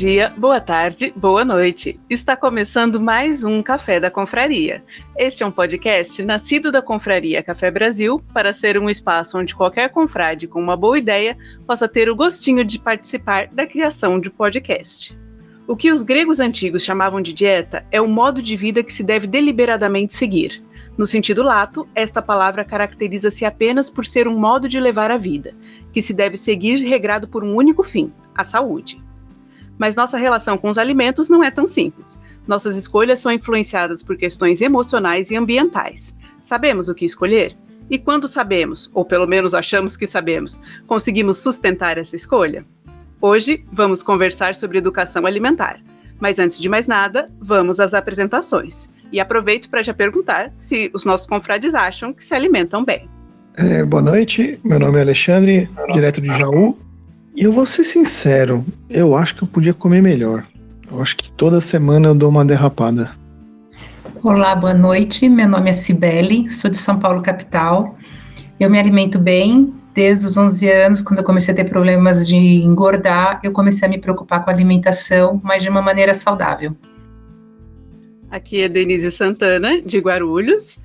dia, boa tarde, boa noite. Está começando mais um Café da Confraria. Este é um podcast nascido da Confraria Café Brasil para ser um espaço onde qualquer confrade com uma boa ideia possa ter o gostinho de participar da criação de podcast. O que os gregos antigos chamavam de dieta é o modo de vida que se deve deliberadamente seguir. No sentido lato, esta palavra caracteriza-se apenas por ser um modo de levar a vida, que se deve seguir regrado por um único fim, a saúde. Mas nossa relação com os alimentos não é tão simples. Nossas escolhas são influenciadas por questões emocionais e ambientais. Sabemos o que escolher? E quando sabemos, ou pelo menos achamos que sabemos, conseguimos sustentar essa escolha? Hoje vamos conversar sobre educação alimentar. Mas antes de mais nada, vamos às apresentações. E aproveito para já perguntar se os nossos confrades acham que se alimentam bem. É, boa noite, meu nome é Alexandre, direto de Jaú, e eu vou ser sincero, eu acho que eu podia comer melhor. Eu acho que toda semana eu dou uma derrapada. Olá, boa noite. Meu nome é Cibele, sou de São Paulo, capital. Eu me alimento bem. Desde os 11 anos, quando eu comecei a ter problemas de engordar, eu comecei a me preocupar com a alimentação, mas de uma maneira saudável. Aqui é Denise Santana, de Guarulhos.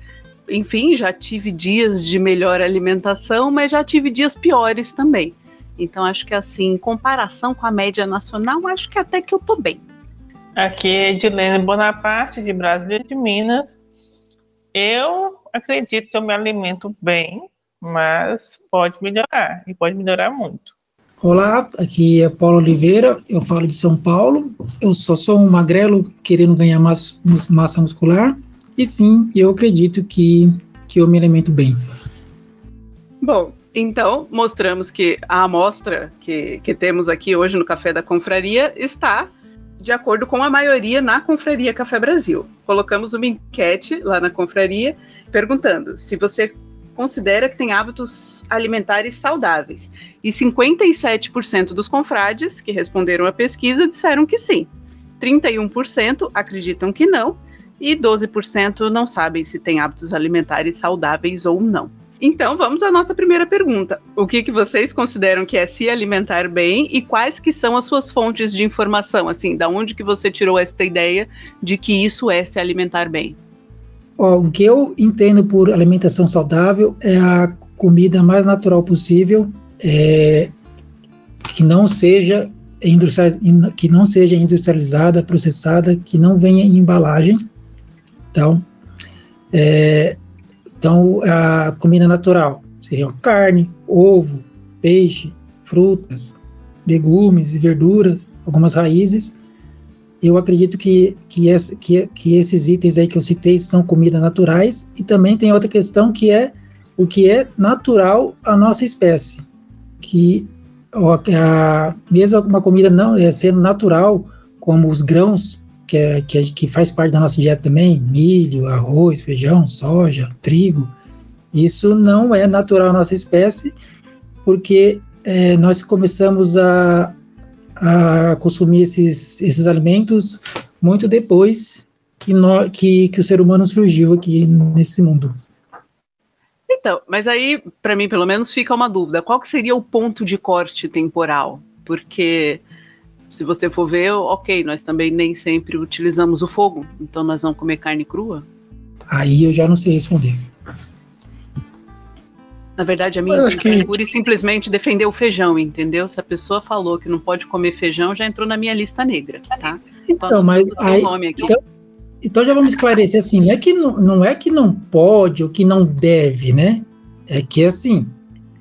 Enfim, já tive dias de melhor alimentação, mas já tive dias piores também. Então acho que assim, em comparação com a média nacional, acho que até que eu tô bem. Aqui é Edilene Bonaparte, de Brasília de Minas. Eu acredito que eu me alimento bem, mas pode melhorar, e pode melhorar muito. Olá, aqui é Paulo Oliveira, eu falo de São Paulo. Eu só sou um magrelo querendo ganhar massa, massa muscular. E sim, eu acredito que, que eu me alimento bem. Bom, então, mostramos que a amostra que, que temos aqui hoje no Café da Confraria está de acordo com a maioria na Confraria Café Brasil. Colocamos uma enquete lá na Confraria perguntando se você considera que tem hábitos alimentares saudáveis. E 57% dos confrades que responderam à pesquisa disseram que sim. 31% acreditam que não e 12% não sabem se tem hábitos alimentares saudáveis ou não. Então, vamos à nossa primeira pergunta. O que, que vocês consideram que é se alimentar bem e quais que são as suas fontes de informação? Assim, da onde que você tirou esta ideia de que isso é se alimentar bem? O que eu entendo por alimentação saudável é a comida mais natural possível, é, que não seja que não seja industrializada, processada, que não venha em embalagem. Então, é, então, a comida natural seria carne, ovo, peixe, frutas, legumes e verduras, algumas raízes. Eu acredito que, que, esse, que, que esses itens aí que eu citei são comidas naturais. E também tem outra questão que é o que é natural à nossa espécie. Que a, mesmo uma comida não é, sendo natural, como os grãos que, é, que, é, que faz parte da nossa dieta também, milho, arroz, feijão, soja, trigo, isso não é natural à nossa espécie, porque é, nós começamos a, a consumir esses, esses alimentos muito depois que, no, que, que o ser humano surgiu aqui nesse mundo. Então, mas aí, para mim, pelo menos, fica uma dúvida: qual que seria o ponto de corte temporal? Porque se você for ver, ok, nós também nem sempre utilizamos o fogo, então nós vamos comer carne crua? Aí eu já não sei responder. Na verdade, a minha intenção que... é pura e simplesmente defender o feijão, entendeu? Se a pessoa falou que não pode comer feijão, já entrou na minha lista negra, tá? Então, então mas aí, então, então, já vamos esclarecer assim, não é que não, não é que não pode ou que não deve, né? É que assim,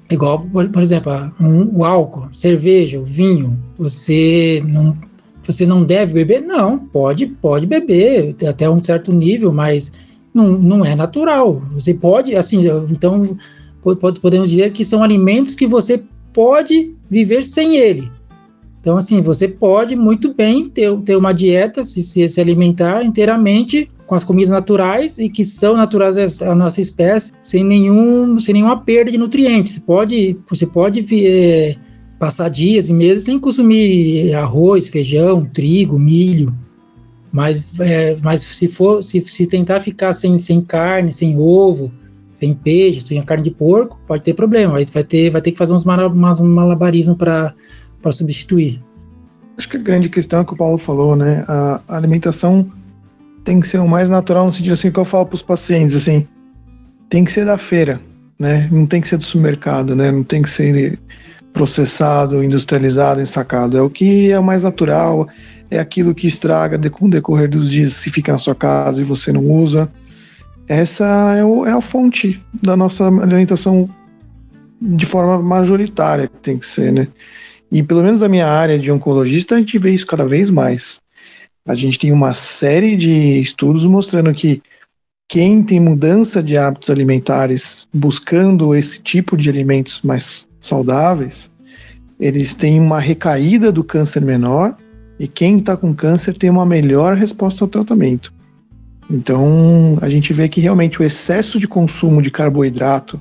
Igual, por, por exemplo, um, o álcool, cerveja, o vinho, você não, você não deve beber? Não, pode, pode beber até um certo nível, mas não, não é natural. Você pode, assim, então podemos dizer que são alimentos que você pode viver sem ele. Então, assim, você pode muito bem ter, ter uma dieta, se, se alimentar inteiramente com as comidas naturais e que são naturais à nossa espécie, sem, nenhum, sem nenhuma perda de nutrientes. Você pode, você pode é, passar dias e meses sem consumir arroz, feijão, trigo, milho. Mas, é, mas se for se, se tentar ficar sem, sem carne, sem ovo, sem peixe, sem carne de porco, pode ter problema. Vai, vai, ter, vai ter que fazer uns, malabarismos para substituir. Acho que a grande questão é que o Paulo falou, né? A alimentação tem que ser o mais natural no sentido assim que eu falo para os pacientes, assim, tem que ser da feira, né? Não tem que ser do supermercado, né? Não tem que ser processado, industrializado, ensacado. É o que é o mais natural, é aquilo que estraga com o decorrer dos dias se fica na sua casa e você não usa. Essa é, o, é a fonte da nossa alimentação de forma majoritária que tem que ser, né? E pelo menos na minha área de oncologista, a gente vê isso cada vez mais. A gente tem uma série de estudos mostrando que quem tem mudança de hábitos alimentares buscando esse tipo de alimentos mais saudáveis, eles têm uma recaída do câncer menor e quem está com câncer tem uma melhor resposta ao tratamento. Então, a gente vê que realmente o excesso de consumo de carboidrato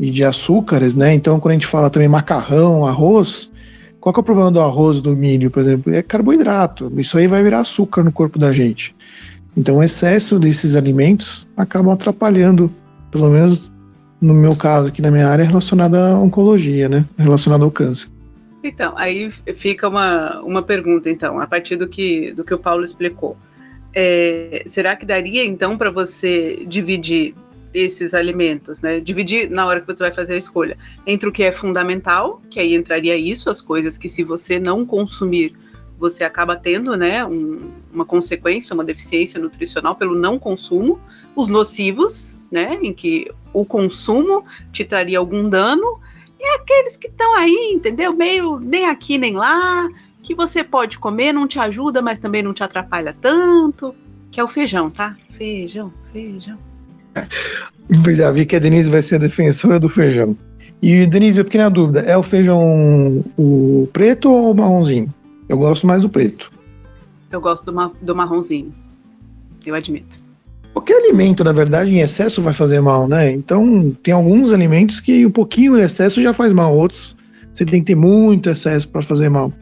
e de açúcares, né? Então, quando a gente fala também macarrão, arroz, qual que é o problema do arroz, do milho, por exemplo? É carboidrato. Isso aí vai virar açúcar no corpo da gente. Então, o excesso desses alimentos acabam atrapalhando, pelo menos no meu caso aqui na minha área, relacionada à oncologia, né? Relacionada ao câncer. Então, aí fica uma, uma pergunta, então, a partir do que, do que o Paulo explicou. É, será que daria, então, para você dividir esses alimentos, né? Dividir na hora que você vai fazer a escolha entre o que é fundamental, que aí entraria isso, as coisas que se você não consumir, você acaba tendo, né, um, uma consequência, uma deficiência nutricional pelo não consumo, os nocivos, né, em que o consumo te traria algum dano, e aqueles que estão aí, entendeu? Meio nem aqui nem lá, que você pode comer, não te ajuda, mas também não te atrapalha tanto, que é o feijão, tá? Feijão, feijão. Já vi que a Denise vai ser a defensora do feijão. E, Denise, eu fiquei na dúvida: é o feijão o preto ou o marronzinho? Eu gosto mais do preto. Eu gosto do, ma do marronzinho. Eu admito. Qualquer alimento, na verdade, em excesso vai fazer mal, né? Então, tem alguns alimentos que um pouquinho de excesso já faz mal, outros você tem que ter muito excesso para fazer mal.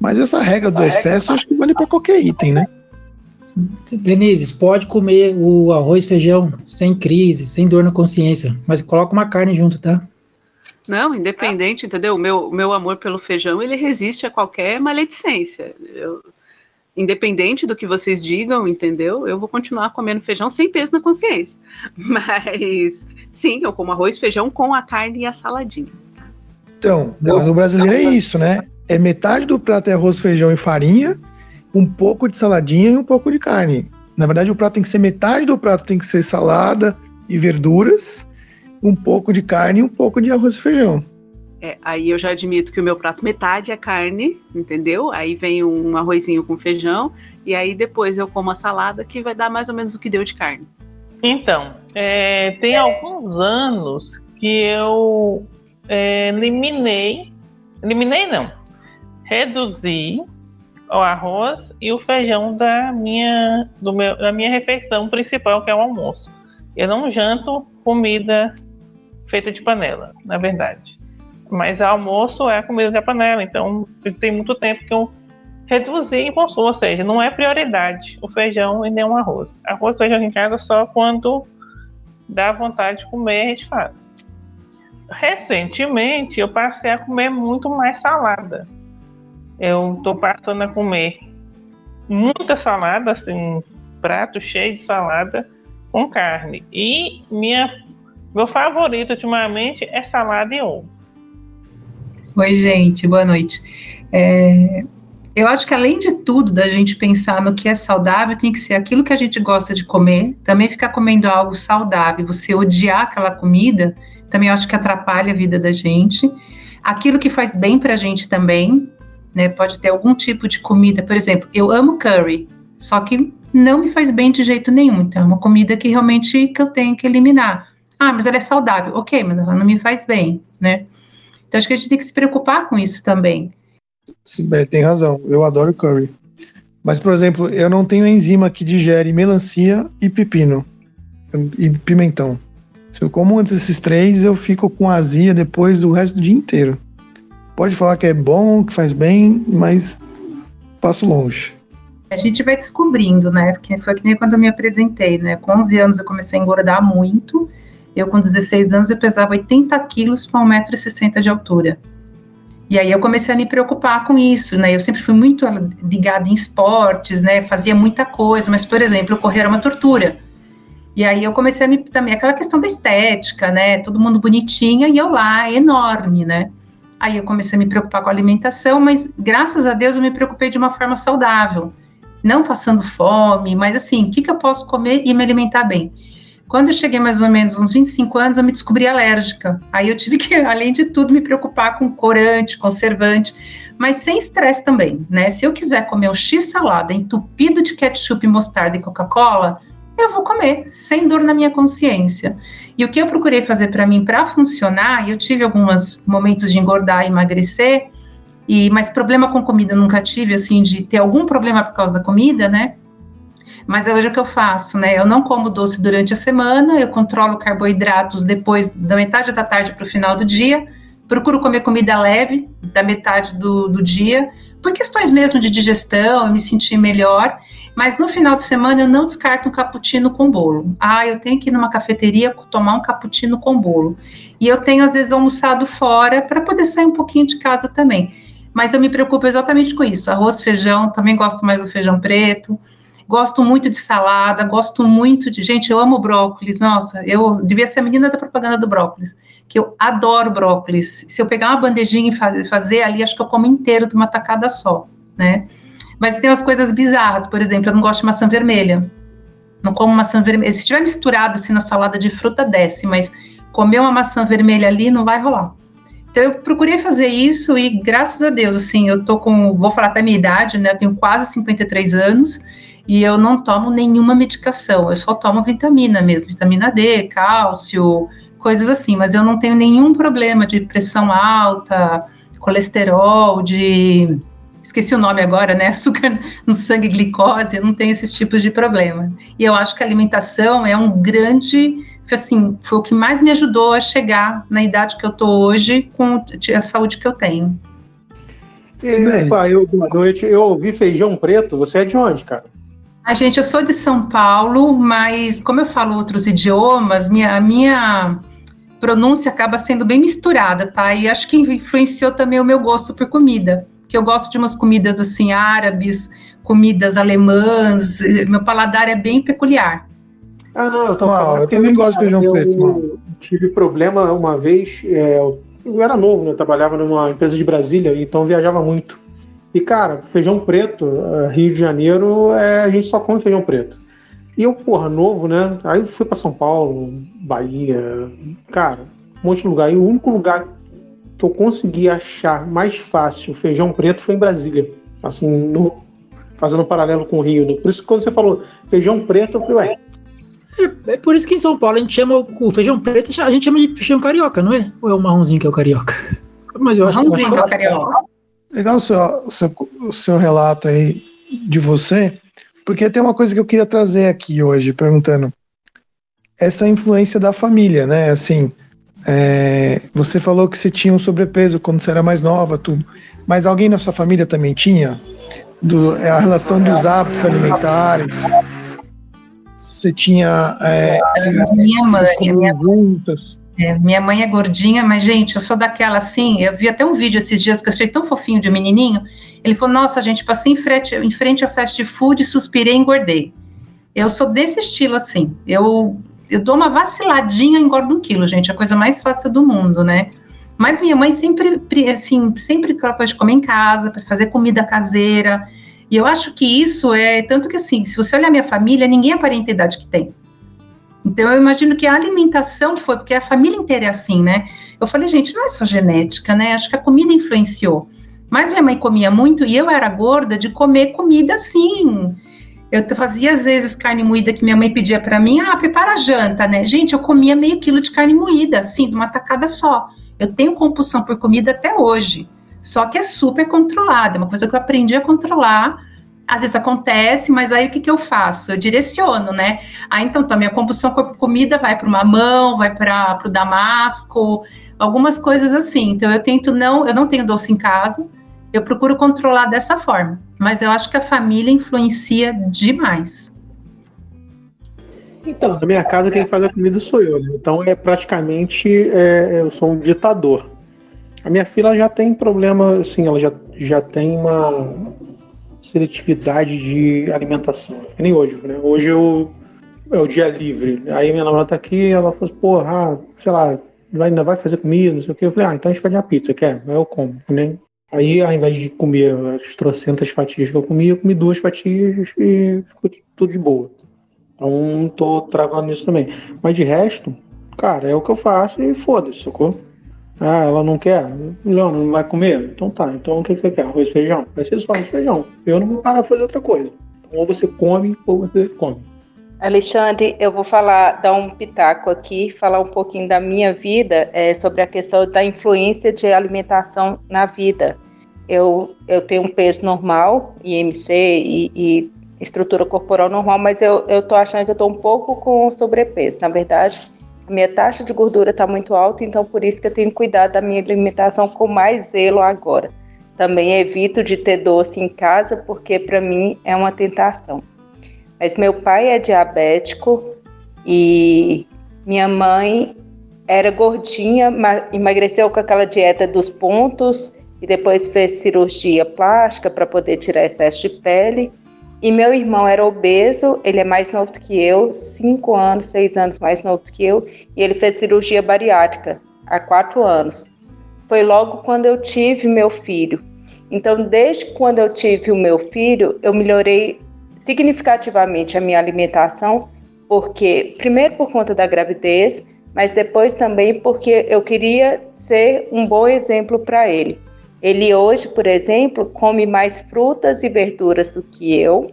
Mas essa regra essa do excesso regra... acho que vale para qualquer item, né? Denise, pode comer o arroz e feijão sem crise, sem dor na consciência, mas coloca uma carne junto, tá? Não, independente, entendeu? O meu, meu amor pelo feijão, ele resiste a qualquer maledicência. Eu, independente do que vocês digam, entendeu? Eu vou continuar comendo feijão sem peso na consciência. Mas, sim, eu como arroz, feijão com a carne e a saladinha. Então, no brasileiro é isso, né? É metade do prato é arroz, feijão e farinha, um pouco de saladinha e um pouco de carne. Na verdade, o prato tem que ser metade do prato tem que ser salada e verduras, um pouco de carne e um pouco de arroz e feijão. É, aí eu já admito que o meu prato metade é carne, entendeu? Aí vem um arrozinho com feijão e aí depois eu como a salada que vai dar mais ou menos o que deu de carne. Então, é, tem alguns anos que eu é, eliminei, eliminei não, reduzi o arroz e o feijão da minha, do meu, da minha refeição principal, que é o almoço. Eu não janto comida feita de panela, na verdade. Mas almoço é comida de panela, então tem muito tempo que eu reduzi em consumo, ou seja, não é prioridade o feijão e nem o arroz. Arroz e feijão em casa só quando dá vontade de comer a gente faz. Recentemente eu passei a comer muito mais salada eu tô passando a comer muita salada, assim, um prato cheio de salada com carne. E minha, meu favorito ultimamente é salada e ovo. Oi, gente, boa noite. É, eu acho que além de tudo, da gente pensar no que é saudável, tem que ser aquilo que a gente gosta de comer, também ficar comendo algo saudável, você odiar aquela comida, também acho que atrapalha a vida da gente. Aquilo que faz bem para a gente também, né? Pode ter algum tipo de comida, por exemplo, eu amo curry, só que não me faz bem de jeito nenhum. Então, é uma comida que realmente que eu tenho que eliminar. Ah, mas ela é saudável. Ok, mas ela não me faz bem, né? Então, acho que a gente tem que se preocupar com isso também. Sim, tem razão. Eu adoro curry. Mas, por exemplo, eu não tenho enzima que digere melancia e pepino e pimentão. Se eu como antes desses três, eu fico com azia depois do resto do dia inteiro pode falar que é bom, que faz bem, mas passo longe. A gente vai descobrindo, né? Porque foi que nem quando eu me apresentei, né? Com 11 anos eu comecei a engordar muito. Eu, com 16 anos, eu pesava 80 quilos para 1,60m de altura. E aí eu comecei a me preocupar com isso, né? Eu sempre fui muito ligada em esportes, né? Fazia muita coisa, mas, por exemplo, correr era uma tortura. E aí eu comecei a me também aquela questão da estética, né? Todo mundo bonitinha e eu lá, enorme, né? Aí eu comecei a me preocupar com a alimentação, mas graças a Deus eu me preocupei de uma forma saudável, não passando fome, mas assim, o que, que eu posso comer e me alimentar bem? Quando eu cheguei mais ou menos uns 25 anos, eu me descobri alérgica. Aí eu tive que, além de tudo, me preocupar com corante, conservante, mas sem estresse também, né? Se eu quiser comer um X-salada entupido de ketchup, mostarda e Coca-Cola, eu vou comer, sem dor na minha consciência. E o que eu procurei fazer para mim, para funcionar, eu tive alguns momentos de engordar e emagrecer, e mas problema com comida eu nunca tive, assim, de ter algum problema por causa da comida, né? Mas é hoje o que eu faço, né? Eu não como doce durante a semana, eu controlo carboidratos depois da metade da tarde para o final do dia, procuro comer comida leve da metade do, do dia, por questões mesmo de digestão, eu me sentir melhor. Mas no final de semana eu não descarto um cappuccino com bolo. Ah, eu tenho que ir numa cafeteria tomar um cappuccino com bolo. E eu tenho às vezes almoçado fora para poder sair um pouquinho de casa também. Mas eu me preocupo exatamente com isso. Arroz, feijão, também gosto mais do feijão preto. Gosto muito de salada, gosto muito de. Gente, eu amo brócolis. Nossa, eu devia ser a menina da propaganda do brócolis, que eu adoro brócolis. Se eu pegar uma bandejinha e fazer ali, acho que eu como inteiro de uma tacada só, né? Mas tem umas coisas bizarras, por exemplo, eu não gosto de maçã vermelha. Não como maçã vermelha. Se estiver misturado assim na salada de fruta, desce, mas comer uma maçã vermelha ali não vai rolar. Então eu procurei fazer isso e graças a Deus, assim, eu tô com, vou falar até a minha idade, né? Eu tenho quase 53 anos e eu não tomo nenhuma medicação, eu só tomo vitamina mesmo, vitamina D, cálcio, coisas assim, mas eu não tenho nenhum problema de pressão alta, colesterol, de esqueci o nome agora, né? Açúcar no sangue, glicose, eu não tenho esses tipos de problema. E eu acho que a alimentação é um grande, assim, foi o que mais me ajudou a chegar na idade que eu tô hoje com a saúde que eu tenho. E, pai, eu, boa noite. Eu ouvi feijão preto. Você é de onde, cara? A gente, eu sou de São Paulo, mas como eu falo outros idiomas, minha, a minha pronúncia acaba sendo bem misturada, tá? E acho que influenciou também o meu gosto por comida, que eu gosto de umas comidas assim árabes, comidas alemãs, meu paladar é bem peculiar. Ah, não, eu tô não, falando. Eu também gosto de feijão preto. Eu tive problema uma vez, é, eu era novo, né? Eu trabalhava numa empresa de Brasília, então viajava muito. E, cara, feijão preto, eh, Rio de Janeiro, é, a gente só come feijão preto. E eu, porra, novo, né? Aí fui para São Paulo, Bahia, cara, um monte de lugar. E o único lugar que eu consegui achar mais fácil feijão preto foi em Brasília. Assim, no, fazendo um paralelo com o Rio. Né? Por isso que quando você falou feijão preto, eu falei, ué. É, é, por isso que em São Paulo a gente chama o feijão preto, a gente chama de feijão carioca, não é? Ou é o marronzinho que é o carioca? Mas eu acho marronzinho que é o carioca. Legal o seu, o seu, o seu relato aí de você, porque tem uma coisa que eu queria trazer aqui hoje, perguntando. Essa influência da família, né? Assim, é, você falou que você tinha um sobrepeso quando você era mais nova, tudo. Mas alguém na sua família também tinha? Do, é, a relação dos hábitos alimentares? Você tinha. É, minha mãe. Minha... juntas? É, minha mãe é gordinha, mas, gente, eu sou daquela assim. Eu vi até um vídeo esses dias que eu achei tão fofinho de um menininho. Ele falou: Nossa, gente, passei em frente, em frente a fast food, suspirei e engordei. Eu sou desse estilo assim. Eu, eu dou uma vaciladinha e engordo um quilo, gente. É a coisa mais fácil do mundo, né? Mas minha mãe sempre, assim, sempre aquela coisa de comer em casa, para fazer comida caseira. E eu acho que isso é tanto que assim, se você olhar minha família, ninguém aparenta a idade que tem. Então, eu imagino que a alimentação foi, porque a família inteira é assim, né? Eu falei, gente, não é só genética, né? Acho que a comida influenciou. Mas minha mãe comia muito e eu era gorda de comer comida assim. Eu fazia às vezes carne moída que minha mãe pedia para mim, ah, prepara a janta, né? Gente, eu comia meio quilo de carne moída, assim, de uma tacada só. Eu tenho compulsão por comida até hoje. Só que é super controlada, é uma coisa que eu aprendi a controlar às vezes acontece, mas aí o que, que eu faço? Eu direciono, né? Ah, então, tá, minha compulsão com comida vai para uma mão, vai para o damasco, algumas coisas assim. Então, eu tento não, eu não tenho doce em casa, eu procuro controlar dessa forma. Mas eu acho que a família influencia demais. Então, na minha casa quem faz a comida sou eu, né? Então é praticamente é, eu sou um ditador. A minha filha já tem problema, assim, ela já, já tem uma seletividade de alimentação. Nem hoje, né? Hoje eu, é o dia livre. Aí minha namorada tá aqui, ela falou, assim, porra, sei lá, vai, ainda vai fazer comida, não sei o que. Eu falei, ah, então a gente pede uma pizza, quer? Aí eu como, né? Aí, ao invés de comer as trocentas fatias que eu comi, eu comi duas fatias e ficou tudo de boa. Então, tô travando nisso também. Mas de resto, cara, é o que eu faço e foda-se, sacou? Ah, ela não quer? Leon, não vai comer? Então tá, então o que você quer? Arroz e feijão? Vai ser só arroz e feijão. Eu não vou parar pra fazer outra coisa. Então, ou você come, ou você come. Alexandre, eu vou falar, dar um pitaco aqui, falar um pouquinho da minha vida é, sobre a questão da influência de alimentação na vida. Eu, eu tenho um peso normal, IMC e, e estrutura corporal normal, mas eu, eu tô achando que eu tô um pouco com sobrepeso. Na verdade, minha taxa de gordura está muito alta, então por isso que eu tenho cuidado da minha alimentação com mais zelo agora. Também evito de ter doce em casa, porque para mim é uma tentação. Mas meu pai é diabético e minha mãe era gordinha, emagreceu com aquela dieta dos pontos e depois fez cirurgia plástica para poder tirar excesso de pele. E meu irmão era obeso, ele é mais novo do que eu, cinco anos, seis anos mais novo do que eu, e ele fez cirurgia bariátrica há quatro anos. Foi logo quando eu tive meu filho. Então, desde quando eu tive o meu filho, eu melhorei significativamente a minha alimentação, porque primeiro por conta da gravidez, mas depois também porque eu queria ser um bom exemplo para ele. Ele hoje, por exemplo, come mais frutas e verduras do que eu.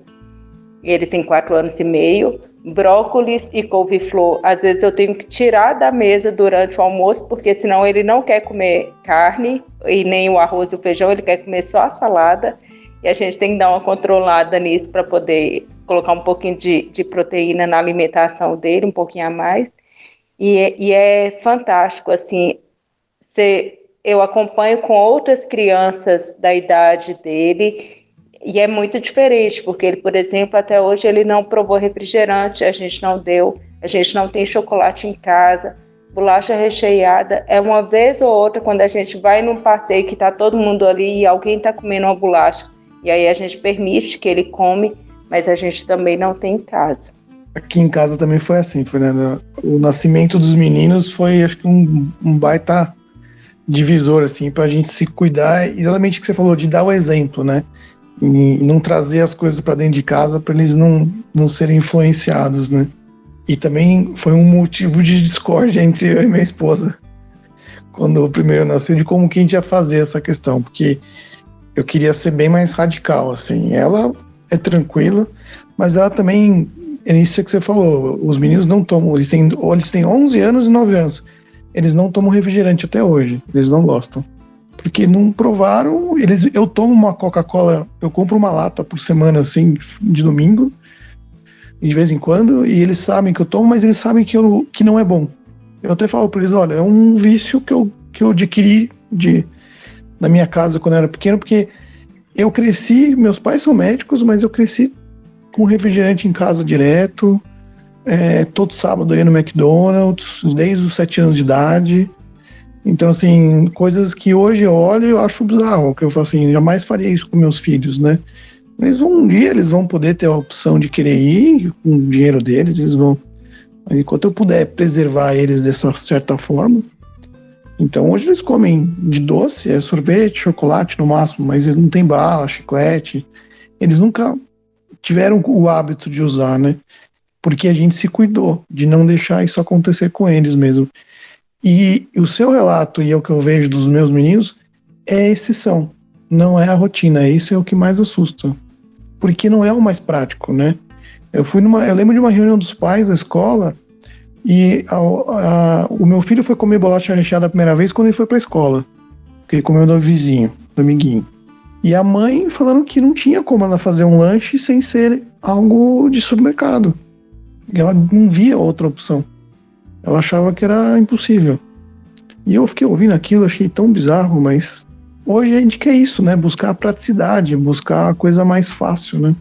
Ele tem quatro anos e meio. Brócolis e couve-flor, às vezes eu tenho que tirar da mesa durante o almoço, porque senão ele não quer comer carne e nem o arroz e o feijão, ele quer comer só a salada. E a gente tem que dar uma controlada nisso para poder colocar um pouquinho de, de, proteína na alimentação dele, um pouquinho a mais. E, é, e é fantástico, assim, ser eu acompanho com outras crianças da idade dele e é muito diferente, porque ele, por exemplo, até hoje ele não provou refrigerante, a gente não deu, a gente não tem chocolate em casa, bolacha recheada é uma vez ou outra quando a gente vai num passeio que está todo mundo ali e alguém está comendo uma bolacha, e aí a gente permite que ele come, mas a gente também não tem em casa. Aqui em casa também foi assim, foi né? O nascimento dos meninos foi acho que um, um baita divisor, assim, para a gente se cuidar, exatamente o que você falou, de dar o exemplo, né? E não trazer as coisas para dentro de casa para eles não, não serem influenciados, né? E também foi um motivo de discórdia entre eu e minha esposa, quando o primeiro nasceu, de como que a gente ia fazer essa questão, porque eu queria ser bem mais radical, assim. Ela é tranquila, mas ela também, é isso que você falou, os meninos não tomam, eles têm, eles têm 11 anos e 9 anos eles não tomam refrigerante até hoje. Eles não gostam. Porque não provaram. Eles, eu tomo uma Coca-Cola, eu compro uma lata por semana, assim, de domingo, de vez em quando, e eles sabem que eu tomo, mas eles sabem que, eu, que não é bom. Eu até falo para eles: olha, é um vício que eu, que eu adquiri de, na minha casa quando eu era pequeno, porque eu cresci, meus pais são médicos, mas eu cresci com refrigerante em casa direto é, todo sábado ia no McDonald's, desde os sete anos de idade. Então, assim, coisas que hoje eu olho eu acho bizarro, que eu falo assim, jamais faria isso com meus filhos, né? Vão, um dia eles vão poder ter a opção de querer ir com o dinheiro deles, eles vão. Enquanto eu puder preservar eles dessa certa forma. Então, hoje eles comem de doce, é sorvete, chocolate no máximo, mas eles não tem bala, chiclete. Eles nunca tiveram o hábito de usar, né? Porque a gente se cuidou de não deixar isso acontecer com eles mesmo. E o seu relato, e é o que eu vejo dos meus meninos, é exceção, não é a rotina. Isso é o que mais assusta, porque não é o mais prático, né? Eu fui numa, eu lembro de uma reunião dos pais da escola e a, a, o meu filho foi comer bolacha recheada a primeira vez quando ele foi para a escola, porque ele comeu do vizinho, do amiguinho. E a mãe falando que não tinha como ela fazer um lanche sem ser algo de supermercado ela não via outra opção. Ela achava que era impossível. E eu fiquei ouvindo aquilo, achei tão bizarro, mas hoje a gente quer isso, né? Buscar a praticidade, buscar a coisa mais fácil, né?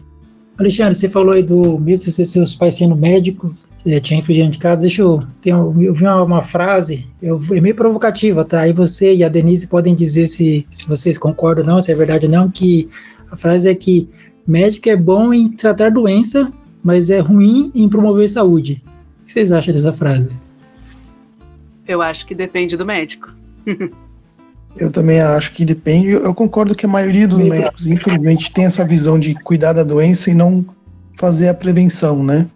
Alexandre, você falou aí do mesmo se seus pais sendo médicos, você tinha refrigerante de casa. Deixa eu. Tenho, eu vi uma, uma, frase, eu, é meio provocativa, tá? Aí você e a Denise podem dizer se, se vocês concordam ou não, se é verdade ou não, que a frase é que médico é bom em tratar doença, mas é ruim em promover saúde. O que vocês acham dessa frase? Eu acho que depende do médico. Eu também acho que depende. Eu concordo que a maioria dos médicos, infelizmente, tem essa visão de cuidar da doença e não fazer a prevenção, né?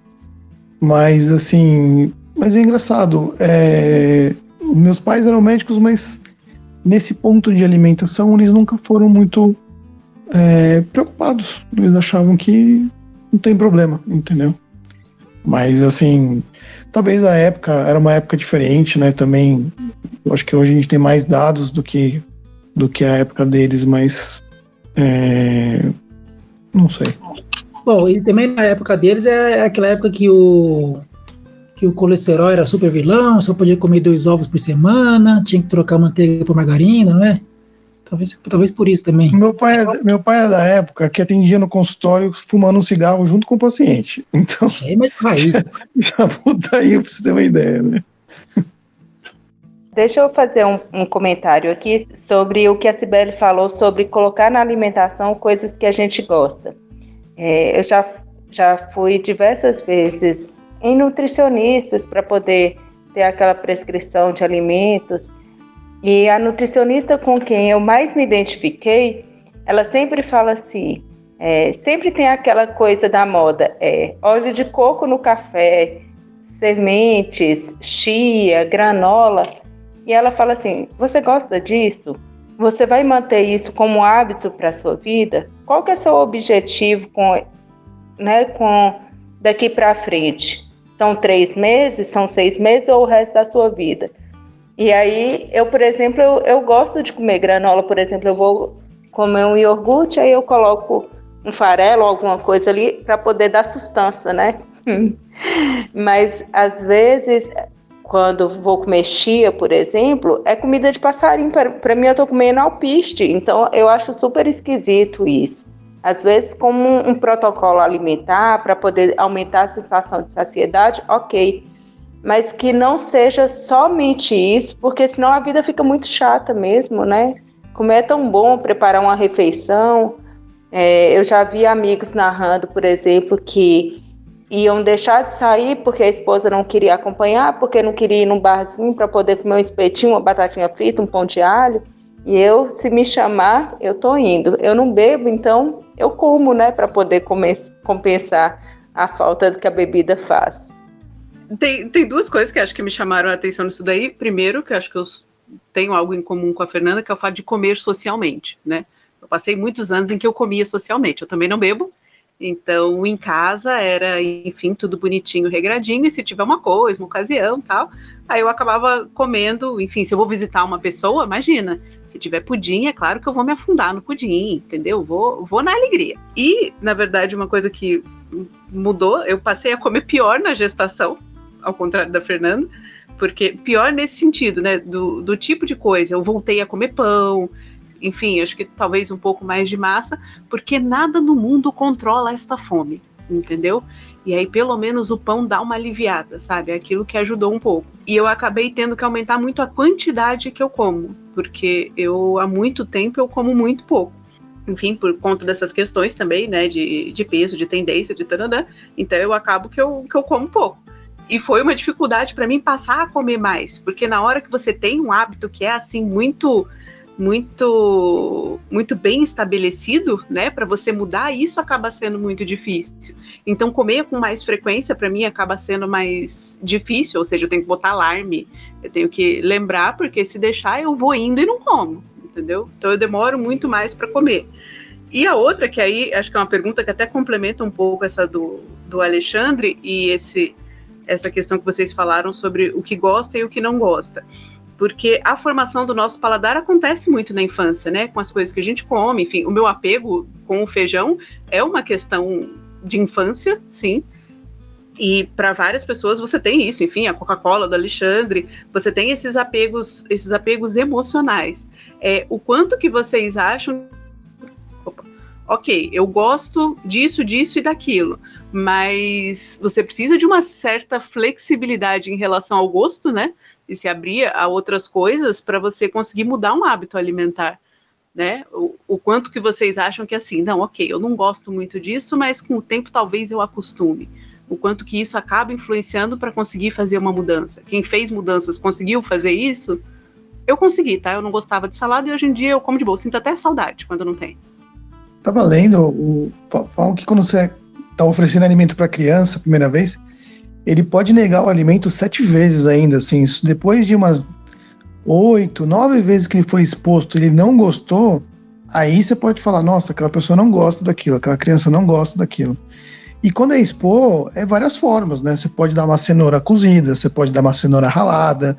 Mas, assim, mas é engraçado. É, meus pais eram médicos, mas nesse ponto de alimentação eles nunca foram muito é, preocupados. Eles achavam que não tem problema, entendeu? Mas, assim, talvez a época era uma época diferente, né? Também acho que hoje a gente tem mais dados do que, do que a época deles, mas. É, não sei. Bom, e também na época deles é aquela época que o que o colesterol era super vilão, só podia comer dois ovos por semana, tinha que trocar manteiga por margarina, não é? Talvez, talvez por isso também. Meu pai, é, meu pai é da época que atendia no consultório fumando um cigarro junto com o paciente. Então. É, mas raiz. Já muda aí para você ter uma ideia, né? Deixa eu fazer um, um, comentário aqui sobre o que a Sibeli falou sobre colocar na alimentação coisas que a gente gosta. É, eu já, já fui diversas vezes em nutricionistas para poder ter aquela prescrição de alimentos. E a nutricionista com quem eu mais me identifiquei, ela sempre fala assim: é, sempre tem aquela coisa da moda, é, óleo de coco no café, sementes, chia, granola. E ela fala assim: Você gosta disso? Você vai manter isso como hábito para a sua vida? Qual que é seu objetivo com, né, com daqui para frente? São três meses, são seis meses ou o resto da sua vida? E aí, eu, por exemplo, eu, eu gosto de comer granola, por exemplo, eu vou comer um iogurte, aí eu coloco um farelo alguma coisa ali para poder dar sustância, né? Mas às vezes quando vou comer chia, por exemplo, é comida de passarinho. Para mim, eu estou comendo alpiste. Então, eu acho super esquisito isso. Às vezes, como um, um protocolo alimentar para poder aumentar a sensação de saciedade, ok. Mas que não seja somente isso, porque senão a vida fica muito chata mesmo, né? Como é tão bom preparar uma refeição. É, eu já vi amigos narrando, por exemplo, que iam deixar de sair porque a esposa não queria acompanhar, porque não queria ir num barzinho para poder comer um espetinho, uma batatinha frita, um pão de alho. E eu, se me chamar, eu tô indo. Eu não bebo, então eu como, né, para poder comer, compensar a falta que a bebida faz. Tem, tem duas coisas que acho que me chamaram a atenção nisso daí. Primeiro, que acho que eu tenho algo em comum com a Fernanda, que é o fato de comer socialmente, né? Eu passei muitos anos em que eu comia socialmente. Eu também não bebo, então, em casa era, enfim, tudo bonitinho, regradinho, e se tiver uma coisa, uma ocasião tal, aí eu acabava comendo, enfim, se eu vou visitar uma pessoa, imagina, se tiver pudim, é claro que eu vou me afundar no pudim, entendeu? Vou, vou na alegria. E, na verdade, uma coisa que mudou, eu passei a comer pior na gestação, ao contrário da Fernanda, porque pior nesse sentido, né, do, do tipo de coisa, eu voltei a comer pão, enfim, acho que talvez um pouco mais de massa, porque nada no mundo controla esta fome, entendeu? E aí, pelo menos, o pão dá uma aliviada, sabe? É aquilo que ajudou um pouco. E eu acabei tendo que aumentar muito a quantidade que eu como, porque eu há muito tempo eu como muito pouco. Enfim, por conta dessas questões também, né? De, de peso, de tendência, de tananã. Então eu acabo que eu, que eu como pouco. E foi uma dificuldade para mim passar a comer mais, porque na hora que você tem um hábito que é assim muito muito muito bem estabelecido, né? Para você mudar isso acaba sendo muito difícil. Então comer com mais frequência para mim acaba sendo mais difícil, ou seja, eu tenho que botar alarme, eu tenho que lembrar porque se deixar eu vou indo e não como, entendeu? Então eu demoro muito mais para comer. E a outra que aí acho que é uma pergunta que até complementa um pouco essa do, do Alexandre e esse essa questão que vocês falaram sobre o que gosta e o que não gosta porque a formação do nosso paladar acontece muito na infância, né? Com as coisas que a gente come, enfim, o meu apego com o feijão é uma questão de infância, sim. E para várias pessoas você tem isso, enfim, a Coca-Cola do Alexandre, você tem esses apegos, esses apegos emocionais. É, o quanto que vocês acham ok, eu gosto disso, disso e daquilo, mas você precisa de uma certa flexibilidade em relação ao gosto, né? E se abrir a outras coisas para você conseguir mudar um hábito alimentar. Né? O, o, quanto que vocês acham que assim, não, ok, eu não gosto muito disso, mas com o tempo talvez eu acostume. O quanto que isso acaba influenciando para conseguir fazer uma mudança. Quem fez mudanças conseguiu fazer isso? Eu consegui, tá? Eu não gostava de salada e hoje em dia eu como de boa. Sinto até saudade quando não tem. Tava lendo, o, falam que quando você está oferecendo alimento para criança primeira vez, ele pode negar o alimento sete vezes ainda, assim, depois de umas oito, nove vezes que ele foi exposto, ele não gostou, aí você pode falar, nossa, aquela pessoa não gosta daquilo, aquela criança não gosta daquilo. E quando é expor, é várias formas, né? Você pode dar uma cenoura cozida, você pode dar uma cenoura ralada,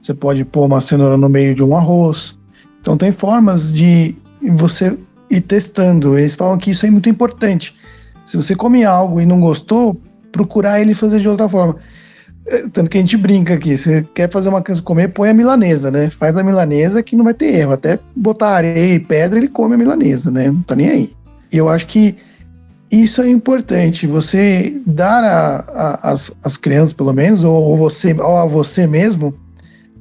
você pode pôr uma cenoura no meio de um arroz. Então tem formas de você ir testando. Eles falam que isso é muito importante. Se você come algo e não gostou, procurar ele fazer de outra forma. É, tanto que a gente brinca aqui, você quer fazer uma criança comer, põe a milanesa, né? Faz a milanesa que não vai ter erro. Até botar areia e pedra, ele come a milanesa, né? Não tá nem aí. E eu acho que isso é importante, você dar a, a, as, as crianças, pelo menos, ou, ou, você, ou a você mesmo,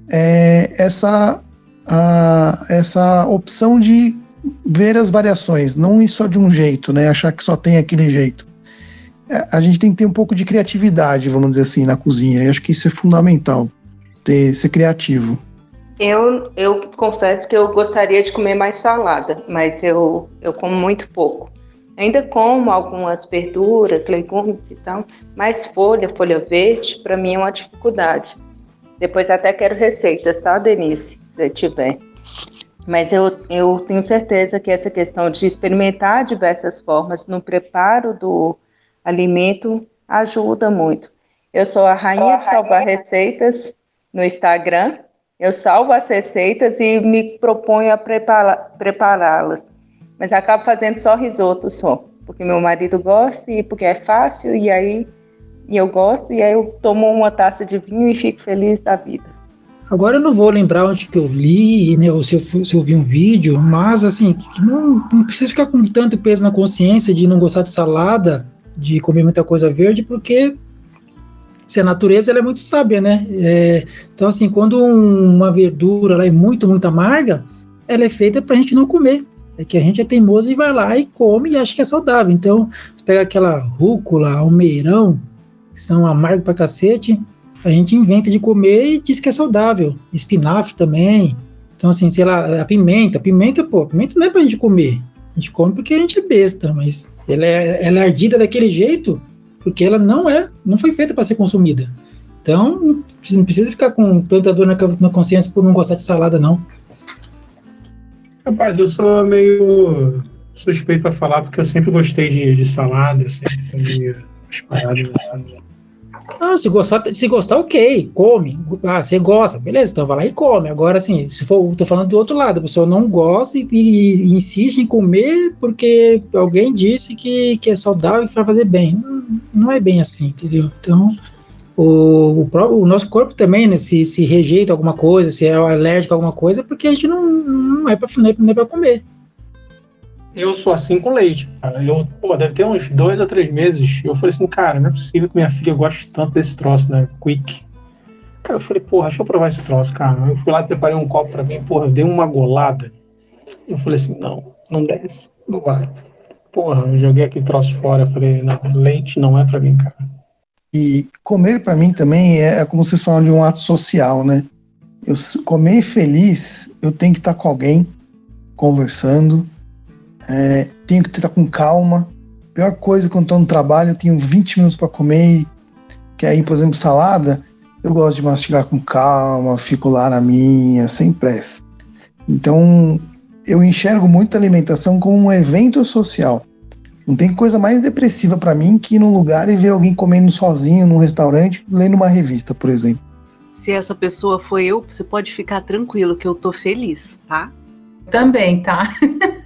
é, essa, a, essa opção de ver as variações, não ir só de um jeito, né? Achar que só tem aquele jeito. É, a gente tem que ter um pouco de criatividade, vamos dizer assim, na cozinha. Eu acho que isso é fundamental, ter, ser criativo. Eu, eu confesso que eu gostaria de comer mais salada, mas eu, eu como muito pouco. Ainda como algumas verduras, legumes e tal, mas folha, folha verde, para mim é uma dificuldade. Depois até quero receitas, tá, Denise? Se tiver. Mas eu, eu tenho certeza que essa questão de experimentar diversas formas no preparo do, alimento ajuda muito. Eu sou a rainha de salvar receitas no Instagram. Eu salvo as receitas e me proponho a prepará-las. Mas acabo fazendo só risoto só, porque meu marido gosta e porque é fácil e aí e eu gosto e aí eu tomo uma taça de vinho e fico feliz da vida. Agora eu não vou lembrar onde que eu li, né, ou se eu, se eu vi um vídeo, mas assim, não, não precisa ficar com tanto peso na consciência de não gostar de salada, de comer muita coisa verde, porque se a natureza ela é muito sábia, né? É, então, assim, quando um, uma verdura ela é muito, muito amarga, ela é feita para a gente não comer. É que a gente é teimoso e vai lá e come e acha que é saudável. Então, você pega aquela rúcula, almeirão, que são amargos pra cacete, a gente inventa de comer e diz que é saudável. Espinafre também. Então, assim, sei lá, a pimenta. Pimenta, pô, pimenta não é pra gente comer. A gente come porque a gente é besta, mas ela é, ela é ardida daquele jeito porque ela não é, não foi feita para ser consumida. Então, não precisa ficar com tanta dor na, consciência por não gostar de salada, não. Rapaz, eu sou meio suspeito para falar porque eu sempre gostei de, de salada, sempre comi as paradas Não, se gostar, se gostar, ok, come. Ah, você gosta, beleza, então vai lá e come. Agora, assim, se for, tô falando do outro lado, a pessoa não gosta e, e, insiste em comer porque alguém disse que, que é saudável e que vai fazer bem. Não, não é bem assim, entendeu? Então, o, o, próprio, o nosso corpo também, né, se, se rejeita alguma coisa, se é alérgico a alguma coisa, porque a gente não, não é para é pra comer. Eu sou assim com leite, cara. Eu, pô, deve ter uns dois a três meses. Eu falei assim, cara, não é possível que minha filha goste tanto desse troço, né? Quick. Cara, eu falei, porra, deixa eu provar esse troço, cara. Eu fui lá e preparei um copo pra mim, porra, eu dei uma golada. Eu falei assim, não, não desce, não vai. Porra, eu joguei aquele troço fora. Eu falei, não, leite não é pra mim, cara. E comer para mim também é, é como vocês falam de um ato social, né? Eu comer feliz, eu tenho que estar com alguém conversando, é, tenho que estar com calma. Pior coisa quando estou no trabalho, eu tenho 20 minutos para comer, que aí, por exemplo, salada, eu gosto de mastigar com calma, fico lá na minha, sem pressa. Então, eu enxergo muito a alimentação como um evento social. Não tem coisa mais depressiva para mim que ir num lugar e ver alguém comendo sozinho num restaurante, lendo uma revista, por exemplo. Se essa pessoa foi eu, você pode ficar tranquilo que eu tô feliz, tá? Também, tá?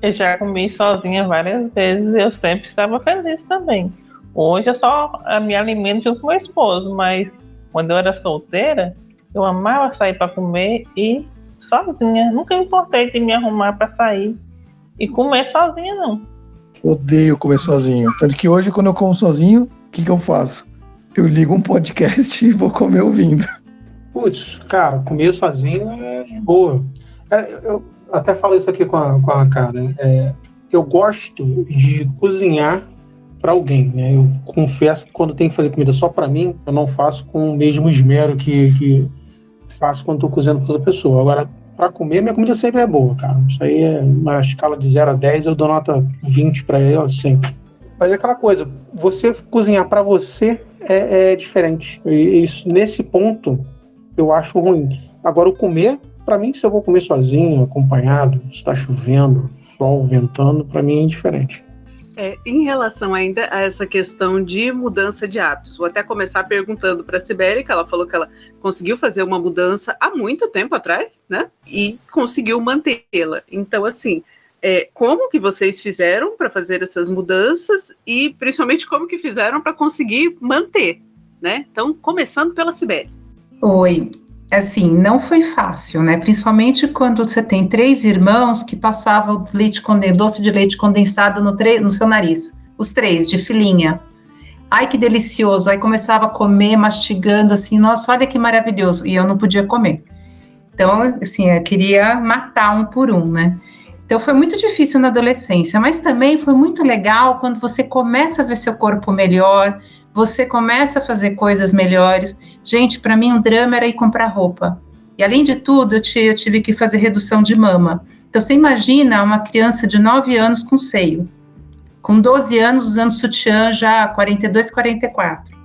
Eu já comi sozinha várias vezes e eu sempre estava feliz também. Hoje eu só me alimento junto com meu esposo, mas quando eu era solteira, eu amava sair para comer e sozinha. Nunca importei de me arrumar para sair. E comer sozinho, não. Odeio comer sozinho. Tanto que hoje, quando eu como sozinho, o que, que eu faço? Eu ligo um podcast e vou comer ouvindo. Putz, cara, comer sozinho é boa. É, eu até falo isso aqui com a, com a cara. É, eu gosto de cozinhar para alguém, né? Eu confesso que quando tenho que fazer comida só para mim, eu não faço com o mesmo esmero que, que faço quando estou cozinhando para outra pessoa. Agora, para comer, minha comida sempre é boa, cara. Isso aí é uma escala de 0 a 10, eu dou nota 20 para ela sempre. Mas é aquela coisa, você cozinhar para você é, é diferente. E isso, nesse ponto, eu acho ruim. Agora, o comer, para mim, se eu vou comer sozinho, acompanhado, está chovendo, sol, ventando, para mim é indiferente. É, em relação ainda a essa questão de mudança de hábitos, vou até começar perguntando para a Sibeli, que ela falou que ela conseguiu fazer uma mudança há muito tempo atrás, né? E conseguiu mantê-la. Então, assim, é, como que vocês fizeram para fazer essas mudanças e principalmente como que fizeram para conseguir manter, né? Então, começando pela Sibeli. Oi, assim, não foi fácil, né? Principalmente quando você tem três irmãos que passavam leite doce de leite condensado no, no seu nariz. Os três, de filinha. Ai, que delicioso. Aí começava a comer, mastigando, assim, nossa, olha que maravilhoso. E eu não podia comer. Então, assim, eu queria matar um por um, né? Então foi muito difícil na adolescência, mas também foi muito legal quando você começa a ver seu corpo melhor, você começa a fazer coisas melhores. Gente, para mim um drama era ir comprar roupa. E além de tudo, eu, eu tive que fazer redução de mama. Então você imagina uma criança de 9 anos com seio, com 12 anos usando sutiã já 42, 44.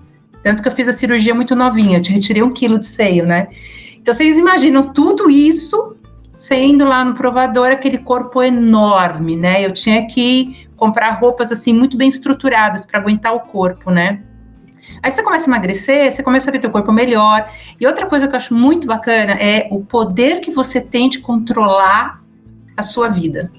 Tanto que eu fiz a cirurgia muito novinha, eu te retirei um quilo de seio, né? Então vocês imaginam tudo isso sendo lá no provador aquele corpo enorme, né? Eu tinha que comprar roupas assim muito bem estruturadas para aguentar o corpo, né? Aí você começa a emagrecer, você começa a ver teu corpo melhor. E outra coisa que eu acho muito bacana é o poder que você tem de controlar a sua vida.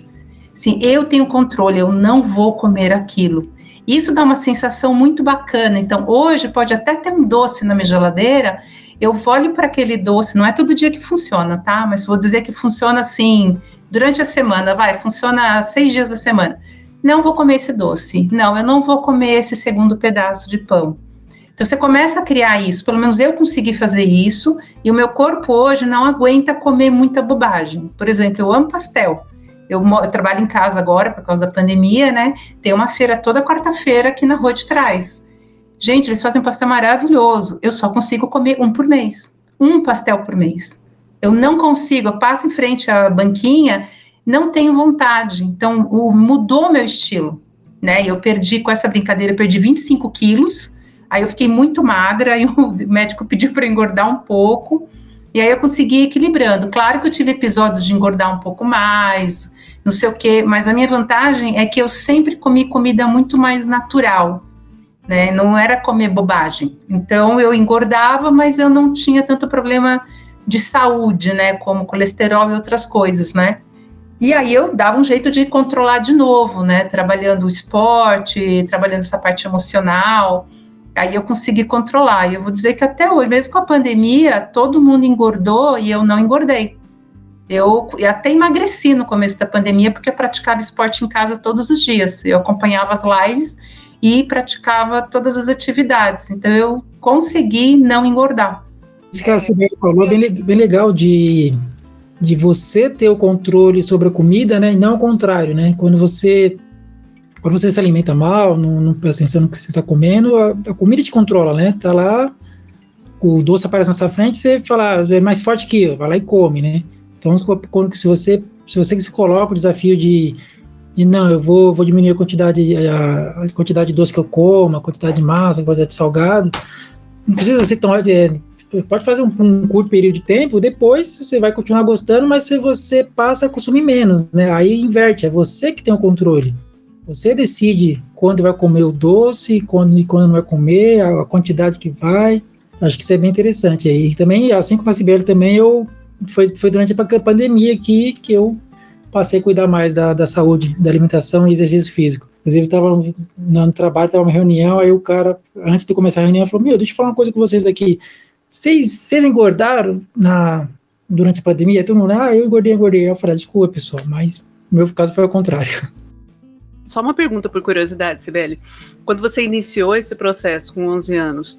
Sim, eu tenho controle, eu não vou comer aquilo. Isso dá uma sensação muito bacana. Então, hoje pode até ter um doce na minha geladeira, eu olho para aquele doce, não é todo dia que funciona, tá? Mas vou dizer que funciona assim, durante a semana, vai, funciona seis dias da semana. Não vou comer esse doce. Não, eu não vou comer esse segundo pedaço de pão. Então você começa a criar isso, pelo menos eu consegui fazer isso, e o meu corpo hoje não aguenta comer muita bobagem. Por exemplo, eu amo pastel. Eu, eu trabalho em casa agora por causa da pandemia, né? Tem uma feira toda quarta-feira aqui na rua de trás. Gente, eles fazem um pastel maravilhoso. Eu só consigo comer um por mês. Um pastel por mês. Eu não consigo, eu passo em frente à banquinha, não tenho vontade. Então, o, mudou meu estilo. Né? Eu perdi, com essa brincadeira, eu perdi 25 quilos Aí eu fiquei muito magra, aí o médico pediu para engordar um pouco, e aí eu consegui equilibrando. Claro que eu tive episódios de engordar um pouco mais, não sei o quê, mas a minha vantagem é que eu sempre comi comida muito mais natural, né? Não era comer bobagem. Então eu engordava, mas eu não tinha tanto problema de saúde, né? Como colesterol e outras coisas, né? E aí eu dava um jeito de controlar de novo, né? Trabalhando o esporte, trabalhando essa parte emocional. Aí eu consegui controlar. Eu vou dizer que até hoje, mesmo com a pandemia, todo mundo engordou e eu não engordei. Eu, até emagreci no começo da pandemia porque eu praticava esporte em casa todos os dias. Eu acompanhava as lives e praticava todas as atividades. Então eu consegui não engordar. Isso que a Sibeli falou é bem, bem legal de, de você ter o controle sobre a comida, né? E não o contrário, né? Quando você quando você se alimenta mal, não, não presta atenção no que você está comendo, a, a, comida te controla, né? Tá lá, o doce aparece na sua frente, você fala, ah, é mais forte que eu, vai lá e come, né? Então, se você se você se coloca o desafio de, de não, eu vou, vou diminuir a quantidade, a, a, quantidade de doce que eu como, a quantidade de massa, a quantidade de salgado, não precisa ser tão. É, pode fazer um, um, curto período de tempo, depois você vai continuar gostando, mas se você passa a consumir menos, né? Aí inverte, é você que tem o controle. Você decide quando vai comer o doce, quando e quando não vai comer, a, quantidade que vai. Acho que isso é bem interessante. E também, assim como a Sibeli também, eu foi, foi durante a pandemia aqui que eu passei a cuidar mais da, da saúde, da alimentação e exercício físico. Inclusive, estava no trabalho, estava uma reunião, aí o cara, antes de começar a reunião, falou: Meu, deixa eu falar uma coisa com vocês aqui. Vocês engordaram na, durante a pandemia? Todo mundo, ah, eu engordei, engordei. Eu falei: ah, Desculpa, pessoal, mas No meu caso foi o contrário. Só uma pergunta por curiosidade, Sibeli. Quando você iniciou esse processo com 11 anos,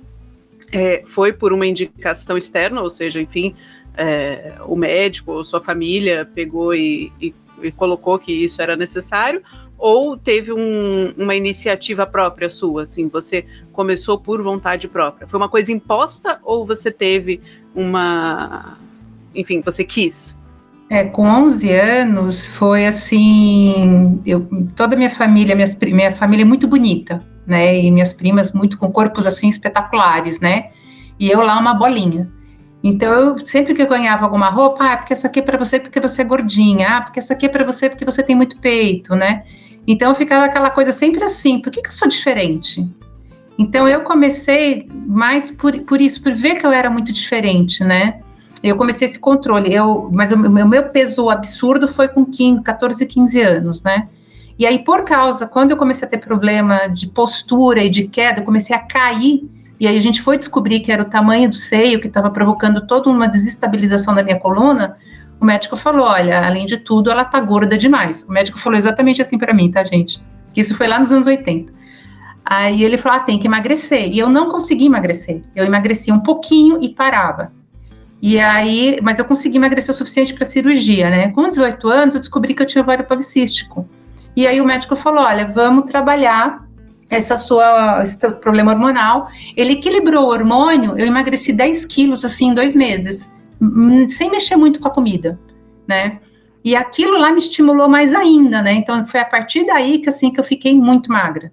é, foi por uma indicação externa, ou seja, enfim, é, o médico ou sua família pegou e, e, e, colocou que isso era necessário, ou teve um, uma iniciativa própria sua, assim, você começou por vontade própria? Foi uma coisa imposta ou você teve uma, enfim, você quis? É, com 11 anos foi assim, eu, toda a minha família, minhas, minha família é muito bonita, né, e minhas primas muito com corpos assim espetaculares, né, e eu lá uma bolinha. Então, eu, sempre que eu ganhava alguma roupa, ah, porque essa aqui é para você porque você é gordinha, ah, porque essa aqui é para você porque você tem muito peito, né? Então, ficava aquela coisa sempre assim, por que, que eu sou diferente? Então, eu comecei mais por, por isso, por ver que eu era muito diferente, né? Eu comecei esse controle, eu, mas o meu, peso absurdo foi com 15, 14, 15 anos, né? E aí, por causa, quando eu comecei a ter problema de postura e de queda, eu comecei a cair e aí a gente foi descobrir que era o tamanho do seio que estava provocando toda uma desestabilização da minha coluna. O médico falou: olha, além de tudo, ela tá gorda demais. O médico falou exatamente assim para mim, tá, gente? Que isso foi lá nos anos 80. Aí ele falou: ah, tem que emagrecer. E eu não consegui emagrecer. Eu emagrecia um pouquinho e parava. E aí, mas eu consegui emagrecer o suficiente para cirurgia, né? Com 18 anos, eu descobri que eu tinha ovário policístico. E aí o médico falou: olha, vamos trabalhar essa sua esse problema hormonal. Ele equilibrou o hormônio, eu emagreci 10 quilos assim em dois meses, hum, sem mexer muito com a comida, né? E aquilo lá me estimulou mais ainda, né? Então foi a partir daí que assim que eu fiquei muito magra.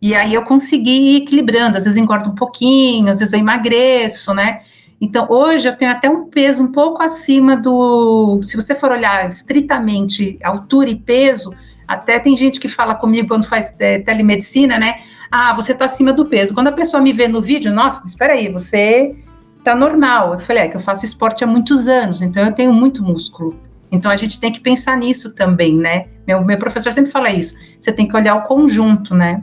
E aí eu consegui ir equilibrando, às vezes engordo um pouquinho, às vezes eu emagreço, né? Então hoje eu tenho até um peso um pouco acima do, se você for olhar estritamente altura e peso, até tem gente que fala comigo quando faz é, telemedicina, né? Ah, você tá acima do peso. Quando a pessoa me vê no vídeo, nossa, espera aí, você tá normal. Eu falei, é que eu faço esporte há muitos anos, então eu tenho muito músculo. Então a gente tem que pensar nisso também, né? Meu, meu professor sempre fala isso. Você tem que olhar o conjunto, né?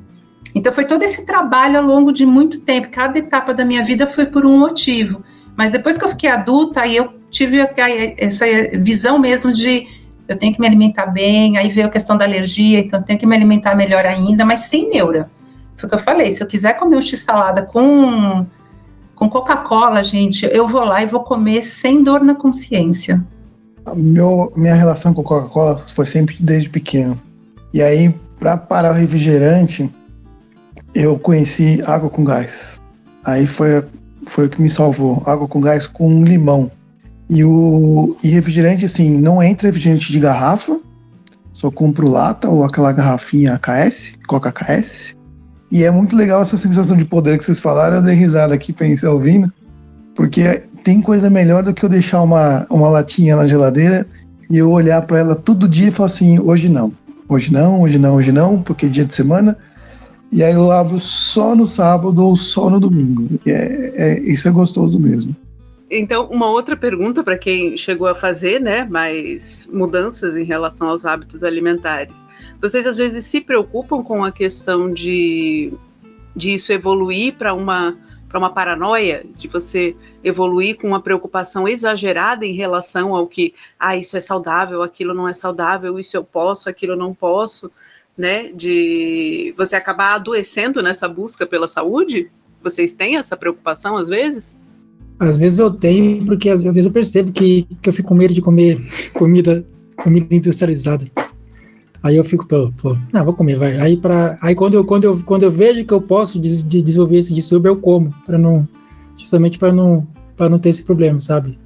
Então foi todo esse trabalho ao longo de muito tempo. Cada etapa da minha vida foi por um motivo. Mas depois que eu fiquei adulta, aí eu tive essa visão mesmo de eu tenho que me alimentar bem, aí veio a questão da alergia, então eu tenho que me alimentar melhor ainda, mas sem neura. Foi o que eu falei, se eu quiser comer um x-salada com, com Coca-Cola, gente, eu vou lá e vou comer sem dor na consciência. Meu, minha relação com Coca-Cola foi sempre desde pequeno. E aí, para parar o refrigerante, eu conheci água com gás. Aí foi, foi o que me salvou. Água com gás com limão. E o e refrigerante, assim, não entra refrigerante de garrafa, só compro lata ou aquela garrafinha KS, Coca KS. E é muito legal essa sensação de poder que vocês falaram. Eu dei risada aqui, pensei ouvindo, porque tem coisa melhor do que eu deixar uma, uma latinha na geladeira e eu olhar para ela todo dia e falar assim: hoje não, hoje não, hoje não, hoje não, porque dia de semana. E aí eu abro só no sábado ou só no domingo. É, é, isso é gostoso mesmo. Então, uma outra pergunta para quem chegou a fazer, né, mais mudanças em relação aos hábitos alimentares. Vocês às vezes se preocupam com a questão de, de isso evoluir para uma para uma paranoia, de você evoluir com uma preocupação exagerada em relação ao que, ah, isso é saudável, aquilo não é saudável, isso eu posso, aquilo não posso, né? De você acabar adoecendo nessa busca pela saúde? Vocês têm essa preocupação às vezes? Às vezes eu tenho, porque às vezes eu percebo que, que eu fico com medo de comer comida, comida industrializada. Aí eu fico, pô, pô não, vou comer, vai. Aí, pra, aí quando, eu, quando, eu, quando eu vejo que eu posso de, de desenvolver esse distúrbio, eu como, para não, justamente para não, para não ter esse problema, sabe?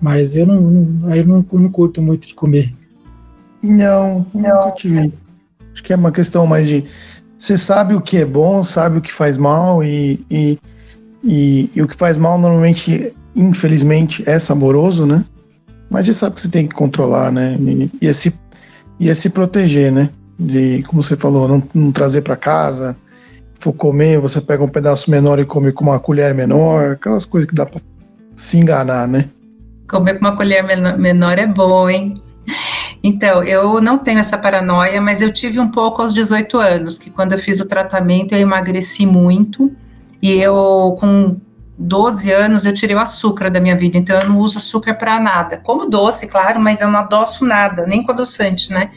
Mas eu não, não aí eu não, não curto muito de comer. Não, nunca tive. Acho que é uma questão mais de você sabe o que é bom, sabe o que faz mal e, e e, e, o que faz mal normalmente, infelizmente, é saboroso, né? Mas você sabe que você tem que controlar, né? E, e, é, se, e é se proteger, né? De, como você falou, não, não trazer para casa. For comer, você pega um pedaço menor e come com uma colher menor, aquelas coisas que dá para se enganar, né? Comer com uma colher menor é bom, hein? Então, eu não tenho essa paranoia, mas eu tive um pouco aos 18 anos, que quando eu fiz o tratamento eu emagreci muito e eu, com 12 anos, eu tirei o açúcar da minha vida, então eu não uso açúcar para nada. Como doce, claro, mas eu não adoço nada, nem com adoçante, né?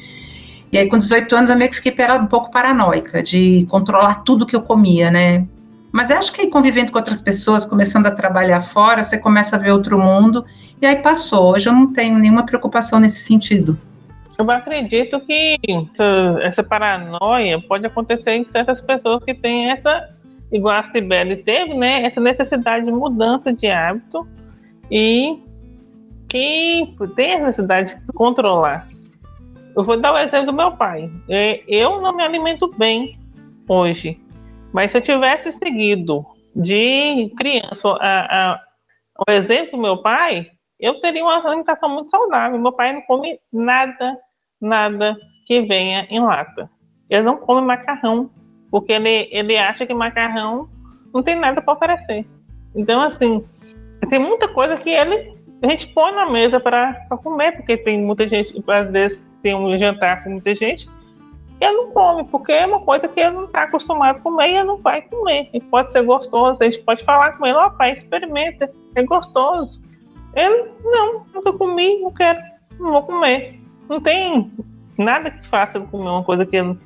E aí, com 18 anos, eu meio que fiquei um pouco paranoica de controlar tudo que eu comia, né? Mas acho que aí, convivendo com outras pessoas, começando a trabalhar fora, você começa a ver outro mundo. E aí passou. Hoje eu não tenho nenhuma preocupação nesse sentido. Eu acredito que essa, essa paranoia pode acontecer em certas pessoas que têm essa, igual a Cibele teve, né? Essa necessidade de mudança de hábito e que tem a necessidade de controlar. Eu vou dar o exemplo do meu pai. É, eu não me alimento bem hoje, mas se eu tivesse seguido de criança a, a, o exemplo do meu pai, eu teria uma alimentação muito saudável. Meu pai não come nada, nada que venha em lata. Ele não come macarrão, porque ele, ele acha que macarrão não tem nada para oferecer. Então, assim, tem muita coisa que ele a gente põe na mesa para comer, porque tem muita gente, às vezes tem um jantar com muita gente, e ele não come, porque é uma coisa que ele não está acostumado a comer e ele não vai comer. E pode ser gostoso, a gente pode falar com ele, ó pai, experimenta, é gostoso. Ele, não, nunca comi, não quero, não vou comer. Não tem nada que faça ele comer uma coisa que ele,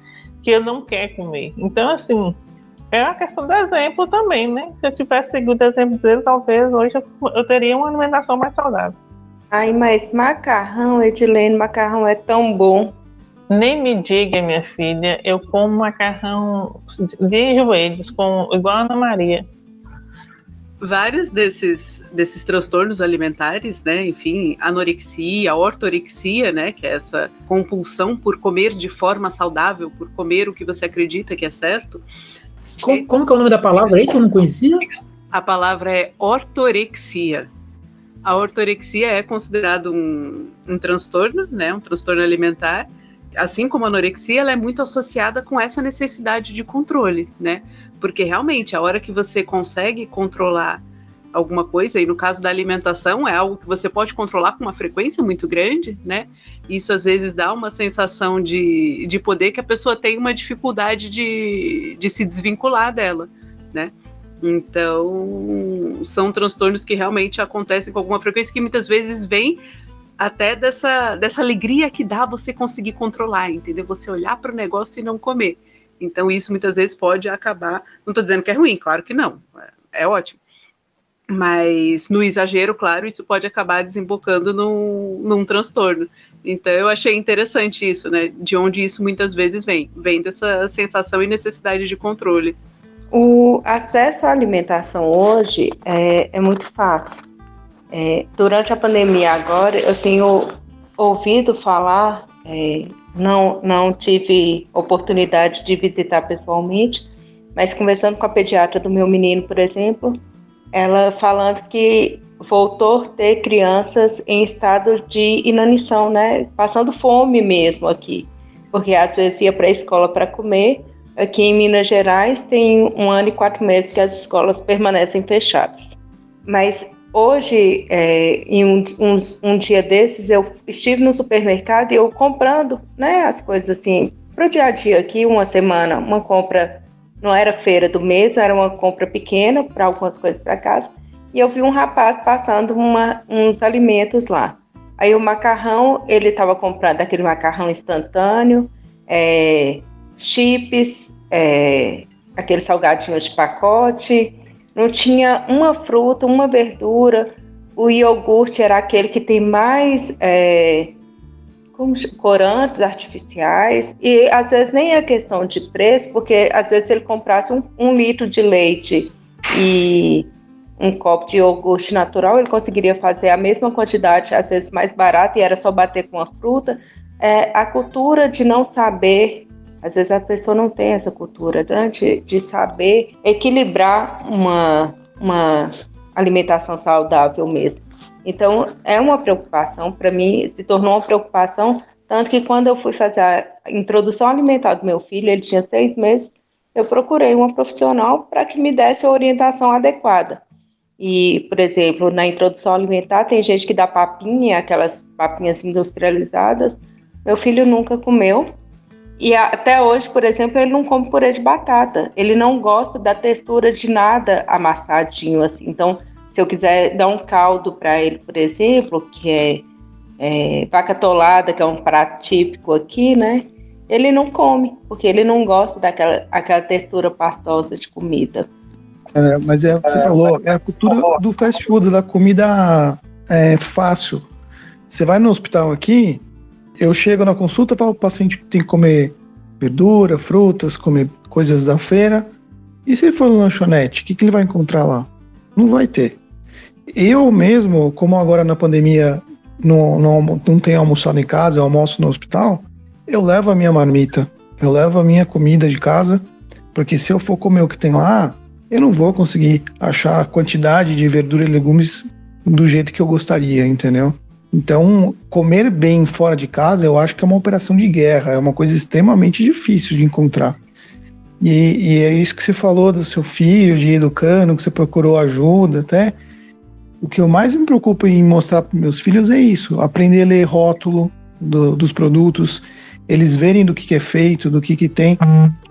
que ele não quer comer. Então, assim, é a questão do exemplo também, né? Se eu tivesse seguido o exemplo dele, talvez hoje eu, eu teria uma alimentação mais saudável. Ai, mas macarrão, Edilene, macarrão é tão bom. Nem me diga, minha filha, eu como macarrão de joelhos, com, igual a Ana Maria. Vários desses, desses transtornos alimentares, né? Enfim, anorexia, ortorexia, né? Que é essa compulsão por comer de forma saudável, por comer o que você acredita que é certo. Como, como que é o nome da palavra aí que eu não conhecia? A palavra é ortorexia. A ortorexia é considerado um, um transtorno, né? Um transtorno alimentar assim como a anorexia, ela é muito associada com essa necessidade de controle, né? Porque realmente, a hora que você consegue controlar alguma coisa, e no caso da alimentação, é algo que você pode controlar com uma frequência muito grande, né? Isso às vezes dá uma sensação de, de poder que a pessoa tem uma dificuldade de, de se desvincular dela, né? Então, são transtornos que realmente acontecem com alguma frequência que muitas vezes vêm até dessa, dessa alegria que dá você conseguir controlar, entendeu? Você olhar para o negócio e não comer. Então, isso muitas vezes pode acabar. Não estou dizendo que é ruim, claro que não, é, é ótimo. Mas no exagero, claro, isso pode acabar desembocando num, num transtorno. Então eu achei interessante isso, né? De onde isso muitas vezes vem. Vem dessa sensação e necessidade de controle. O acesso à alimentação hoje é, é muito fácil. É, durante a pandemia agora, eu tenho ouvido falar, é, não, não tive oportunidade de visitar pessoalmente, mas conversando com a pediatra do meu menino, por exemplo, ela falando que voltou a ter crianças em estado de inanição, né? Passando fome mesmo aqui, porque às vezes ia para a escola para comer. Aqui em Minas Gerais tem um ano e quatro meses que as escolas permanecem fechadas. Mas hoje, é, em um, um, um, dia desses, eu estive no supermercado e eu comprando, né, as coisas assim para o dia a dia aqui, uma semana, uma compra não era feira do mês, era uma compra pequena para algumas coisas para casa. E eu vi um rapaz passando uma, uns alimentos lá. Aí o macarrão, ele estava comprando aquele macarrão instantâneo, é, chips, é, aqueles salgadinhos de pacote, não tinha uma fruta, uma verdura. O iogurte era aquele que tem mais é, corantes artificiais e às vezes nem é questão de preço, porque às vezes se ele comprasse um, um, litro de leite e um copo de iogurte natural, ele conseguiria fazer a mesma quantidade, às vezes mais barata, e era só bater com a fruta. É, a cultura de não saber, às vezes a pessoa não tem essa cultura né, de, de saber equilibrar uma, uma alimentação saudável mesmo. Então, é uma preocupação, para mim, se tornou uma preocupação, tanto que quando eu fui fazer a introdução alimentar do meu filho, ele tinha seis meses, eu procurei uma profissional para que me desse a orientação adequada. E, por exemplo, na introdução alimentar, tem gente que dá papinha, aquelas papinhas industrializadas. Meu filho nunca comeu. E até hoje, por exemplo, ele não come purê de batata. Ele não gosta da textura de nada amassadinho assim. Então, se eu quiser dar um caldo para ele, por exemplo, que é, é, vaca tolada, que é um prato típico aqui, né? ele não come, porque ele não gosta daquela aquela textura pastosa de comida. É, mas é o que você falou, é a cultura do fast food, da comida é, fácil. Você vai no hospital aqui, eu chego na consulta para o paciente tem que comer verdura, frutas, comer coisas da feira. E se ele for no lanchonete, o que, que ele vai encontrar lá? Não vai ter. Eu mesmo, como agora na pandemia não, não, não tenho almoçado em casa, eu almoço no hospital, eu levo a minha marmita, eu levo a minha comida de casa, porque se eu for comer o que tem lá, eu não vou conseguir achar a quantidade de verdura e legumes do jeito que eu gostaria, entendeu? Então, comer bem fora de casa, eu acho que é uma operação de guerra, é uma coisa extremamente difícil de encontrar. E, e é isso que você falou do seu filho, de ir educando, que você procurou ajuda, até. O que eu mais me preocupo em mostrar para meus filhos é isso: aprender a ler rótulo do, dos produtos, eles verem do que, que é feito, do que, que tem.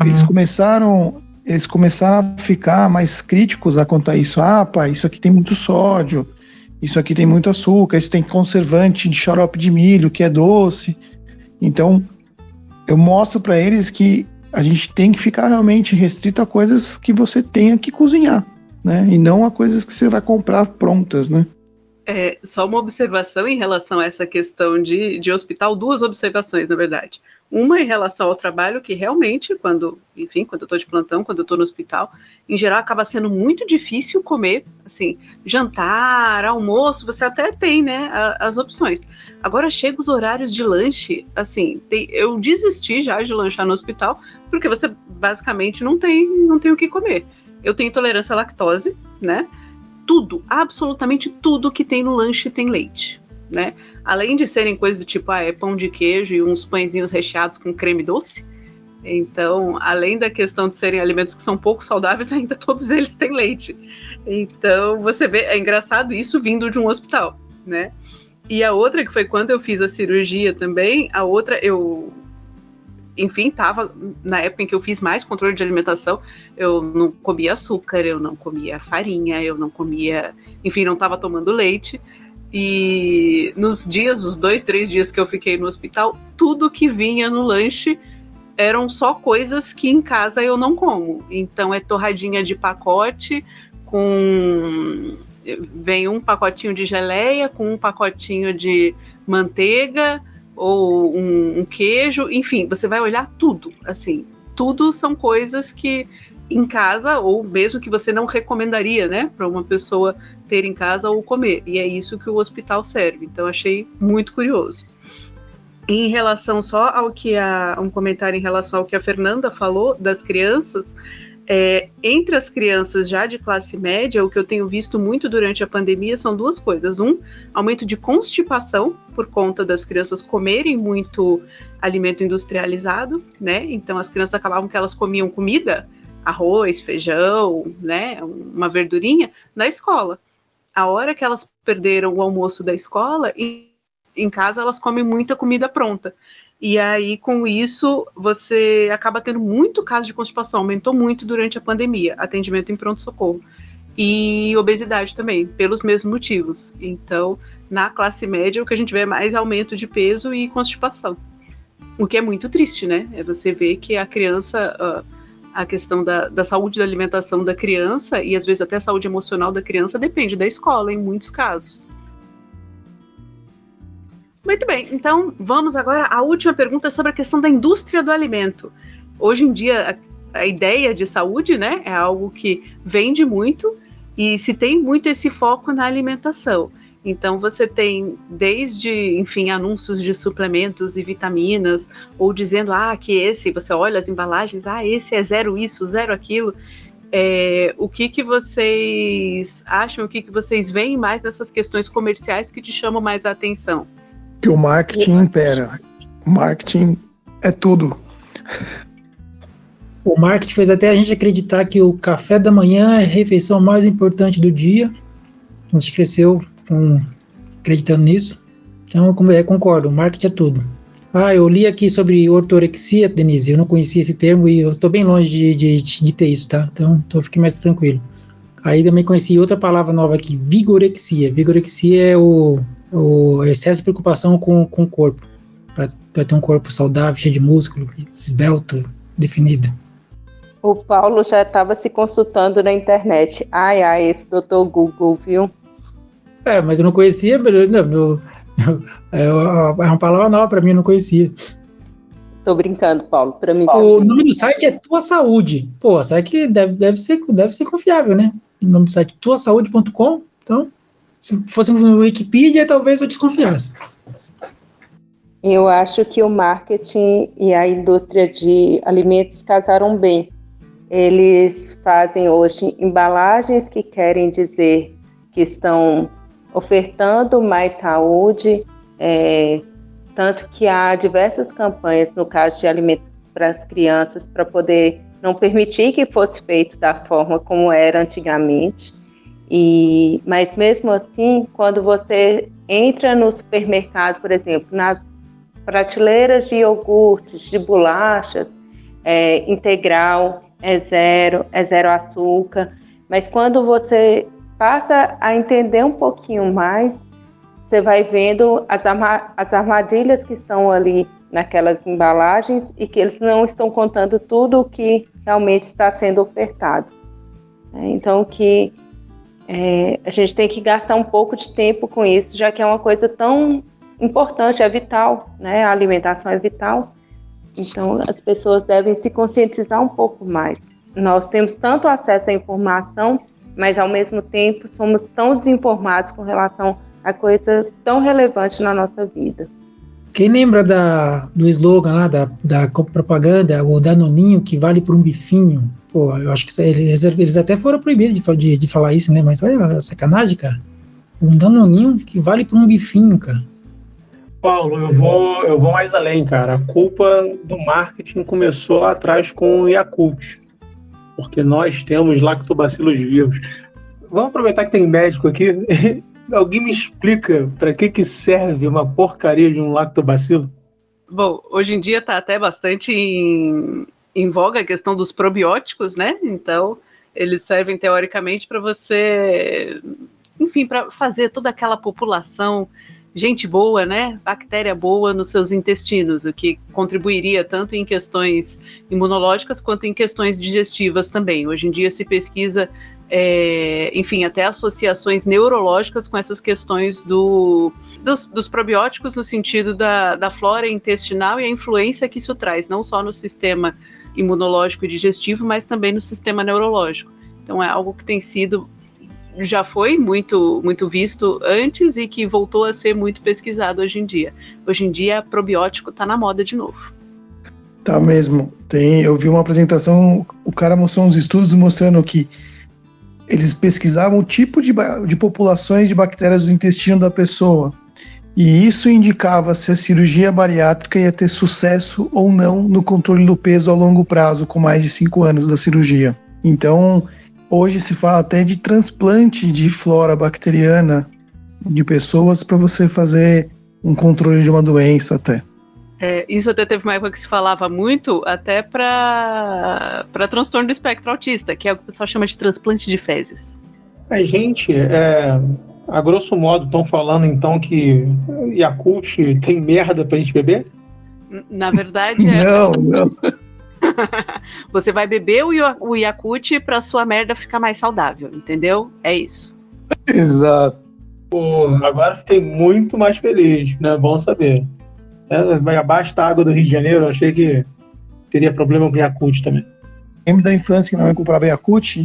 Eles começaram eles começaram a ficar mais críticos a quanto a isso. Ah, pai, isso aqui tem muito sódio, isso aqui tem muito açúcar, isso tem conservante de xarope de milho, que é doce. Então, eu mostro para eles que a gente tem que ficar realmente restrito a coisas que você tenha que cozinhar, né? E não a coisas que você vai comprar prontas, né? É, só uma observação em relação a essa questão de, de hospital, duas observações, na verdade. Uma em relação ao trabalho, que realmente, quando, enfim, quando eu estou de plantão, quando eu estou no hospital, em geral acaba sendo muito difícil comer, assim, jantar, almoço, você até tem, né, a, as opções. Agora chega os horários de lanche, assim, tem, eu desisti já de lanchar no hospital, porque você basicamente não tem, não tem o que comer. Eu tenho intolerância à lactose, né? Tudo, absolutamente tudo que tem no lanche tem leite, né? Além de serem coisas do tipo, ah, é pão de queijo e uns pãezinhos recheados com creme doce. Então, além da questão de serem alimentos que são pouco saudáveis, ainda todos eles têm leite. Então, você vê, é engraçado isso vindo de um hospital, né? E a outra, que foi quando eu fiz a cirurgia também, a outra, eu enfim, tava na época em que eu fiz mais controle de alimentação, eu não comia açúcar, eu não comia farinha, eu não comia, enfim, não estava tomando leite. E nos dias, os dois, três dias que eu fiquei no hospital, tudo que vinha no lanche eram só coisas que em casa eu não como. Então é torradinha de pacote com vem um pacotinho de geleia com um pacotinho de manteiga ou um, um queijo, enfim, você vai olhar tudo, assim, tudo são coisas que em casa ou mesmo que você não recomendaria, né, para uma pessoa ter em casa ou comer. E é isso que o hospital serve. Então achei muito curioso. Em relação só ao que a um comentário em relação ao que a Fernanda falou das crianças, é, entre as crianças já de classe média, o que eu tenho visto muito durante a pandemia são duas coisas. Um, aumento de constipação, por conta das crianças comerem muito alimento industrializado, né? Então as crianças acabavam que elas comiam comida, arroz, feijão, né? Uma verdurinha, na escola. A hora que elas perderam o almoço da escola, em casa elas comem muita comida pronta. E aí, com isso, você acaba tendo muito caso de constipação, aumentou muito durante a pandemia, atendimento em pronto-socorro. E obesidade também, pelos mesmos motivos. Então, na classe média, o que a gente vê é mais aumento de peso e constipação. O que é muito triste, né? É você ver que a criança, a questão da, da saúde da alimentação da criança e às vezes até a saúde emocional da criança depende da escola, em muitos casos. Muito bem, então vamos agora à última pergunta sobre a questão da indústria do alimento. Hoje em dia, a, a ideia de saúde né, é algo que vende muito e se tem muito esse foco na alimentação. Então você tem desde, enfim, anúncios de suplementos e vitaminas, ou dizendo, ah, que esse, você olha as embalagens, ah, esse é zero isso, zero aquilo. É, o que, que vocês acham, o que, que vocês veem mais nessas questões comerciais que te chamam mais a atenção? Que o marketing impera. O marketing é tudo. O marketing fez até a gente acreditar que o café da manhã é a refeição mais importante do dia. A gente cresceu com, acreditando nisso. Então, é, concordo, o marketing é tudo. Ah, eu li aqui sobre ortorexia, Denise, eu não conhecia esse termo e eu estou bem longe de, de, de, ter isso, tá? Então, então fiquei mais tranquilo. Aí também conheci outra palavra nova aqui, vigorexia. Vigorexia é o o excesso de preocupação com, com o corpo. para ter um corpo saudável, cheio de músculo, esbelto, definido. O Paulo já estava se consultando na internet. Ai, ai, esse doutor Google, viu? É, mas eu não conhecia, não, meu, é, é uma palavra nova para mim, eu não conhecia. Tô brincando, Paulo. Para mim. O nome do site é Tua Saúde. Pô, sabe que deve, deve, ser, deve ser confiável, né? O nome do site é tuasaude.com. Então, se fosse no Wikipedia, talvez eu desconfiasse. Eu acho que o marketing e a indústria de alimentos casaram bem. Eles fazem hoje embalagens que querem dizer que estão ofertando mais saúde, é, tanto que há diversas campanhas no caso de alimentos para as crianças para poder não permitir que fosse feito da forma como era antigamente. E, mas mesmo assim, quando você entra no supermercado, por exemplo, nas prateleiras de iogurtes, de bolachas, é, integral, é zero, é zero açúcar. Mas quando você passa a entender um pouquinho mais, você vai vendo as, as armadilhas que estão ali naquelas embalagens e que eles não estão contando tudo o que realmente está sendo ofertado. É, então, que é, a gente tem que gastar um pouco de tempo com isso, já que é uma coisa tão importante, é vital, né? A alimentação é vital. Então, as pessoas devem se conscientizar um pouco mais. Nós temos tanto acesso à informação mas ao mesmo tempo somos tão desinformados com relação a coisa tão relevante na nossa vida. Quem lembra da, do slogan lá, da, da propaganda, o Danoninho que vale por um bifinho? Pô, eu acho que eles, eles até foram proibidos de, de, de falar isso, né? Mas olha a sacanagem, cara. Um Danoninho que vale por um bifinho, cara. Paulo, eu vou, eu vou mais além, cara. A culpa do marketing começou lá atrás com o Yakult porque nós temos lactobacilos vivos. Vamos aproveitar que tem médico aqui. Alguém me explica para que, que serve uma porcaria de um lactobacilo? Bom, hoje em dia está até bastante em, em voga a questão dos probióticos, né? Então, eles servem teoricamente para você, enfim, para fazer toda aquela população gente boa, né? Bactéria boa nos seus intestinos, o que contribuiria tanto em questões imunológicas quanto em questões digestivas também. Hoje em dia se pesquisa, é, enfim, até associações neurológicas com essas questões do, dos, dos probióticos no sentido da, da flora intestinal e a influência que isso traz, não só no sistema imunológico e digestivo, mas também no sistema neurológico. Então é algo que tem sido já foi muito, muito visto antes e que voltou a ser muito pesquisado hoje em dia. Hoje em dia, probiótico está na moda de novo. Tá mesmo. Tem, eu vi uma apresentação, o cara mostrou uns estudos mostrando que eles pesquisavam o tipo de, de populações de bactérias do intestino da pessoa. E isso indicava se a cirurgia bariátrica ia ter sucesso ou não no controle do peso a longo prazo, com mais de cinco anos da cirurgia. Então, Hoje se fala até de transplante de flora bacteriana de pessoas para você fazer um controle de uma doença até. É, isso até teve uma época que se falava muito até para transtorno do espectro autista, que é o que o pessoal chama de transplante de fezes. A gente, é, a grosso modo, estão falando então que Yakult tem merda pra gente beber? Na verdade é. não, não. você vai beber o Yakult pra sua merda ficar mais saudável, entendeu? É isso. Exato. Pô, agora fiquei muito mais feliz, né? Bom saber. É, abaixo da água do Rio de Janeiro, achei que teria problema com Yakult também. Lembro da infância que minha mãe comprava Yakult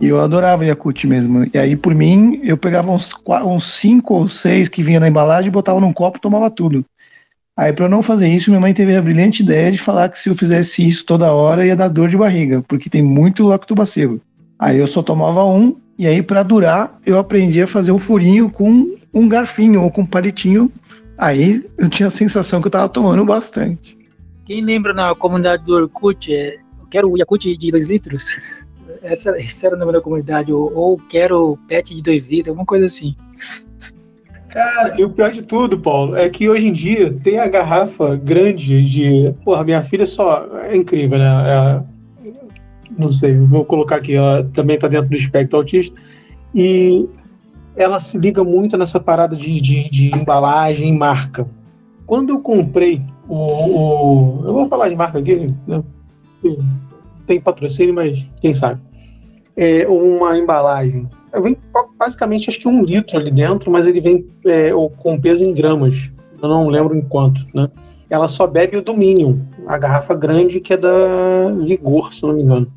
e eu adorava Yakult mesmo. E aí, por mim, eu pegava uns, uns cinco ou seis que vinha na embalagem, botava num copo e tomava tudo. Aí, para não fazer isso, minha mãe teve a brilhante ideia de falar que se eu fizesse isso toda hora ia dar dor de barriga, porque tem muito lactobacilo. Aí eu só tomava um, e aí, para durar, eu aprendi a fazer o um furinho com um garfinho ou com um palitinho. Aí eu tinha a sensação que eu tava tomando bastante. Quem lembra na comunidade do Orkut, é, eu quero o Yakut de 2 litros? Essa, essa era o nome da comunidade, ou, ou quero pet de 2 litros, alguma coisa assim. Cara, e o pior de tudo, Paulo, é que hoje em dia tem a garrafa grande de. Porra, minha filha só. É incrível, né? É... Não sei, vou colocar aqui, ela também tá dentro do espectro autista. E ela se liga muito nessa parada de, de, de embalagem marca. Quando eu comprei o, o, Eu vou falar de marca aqui, né? tem patrocínio, mas quem sabe. É uma embalagem. Vem basicamente acho que um litro ali dentro, mas ele vem é, com peso em gramas. Eu não lembro em quanto, né? Ela só bebe o Dominion, a garrafa grande que é da Vigor, se não me engano.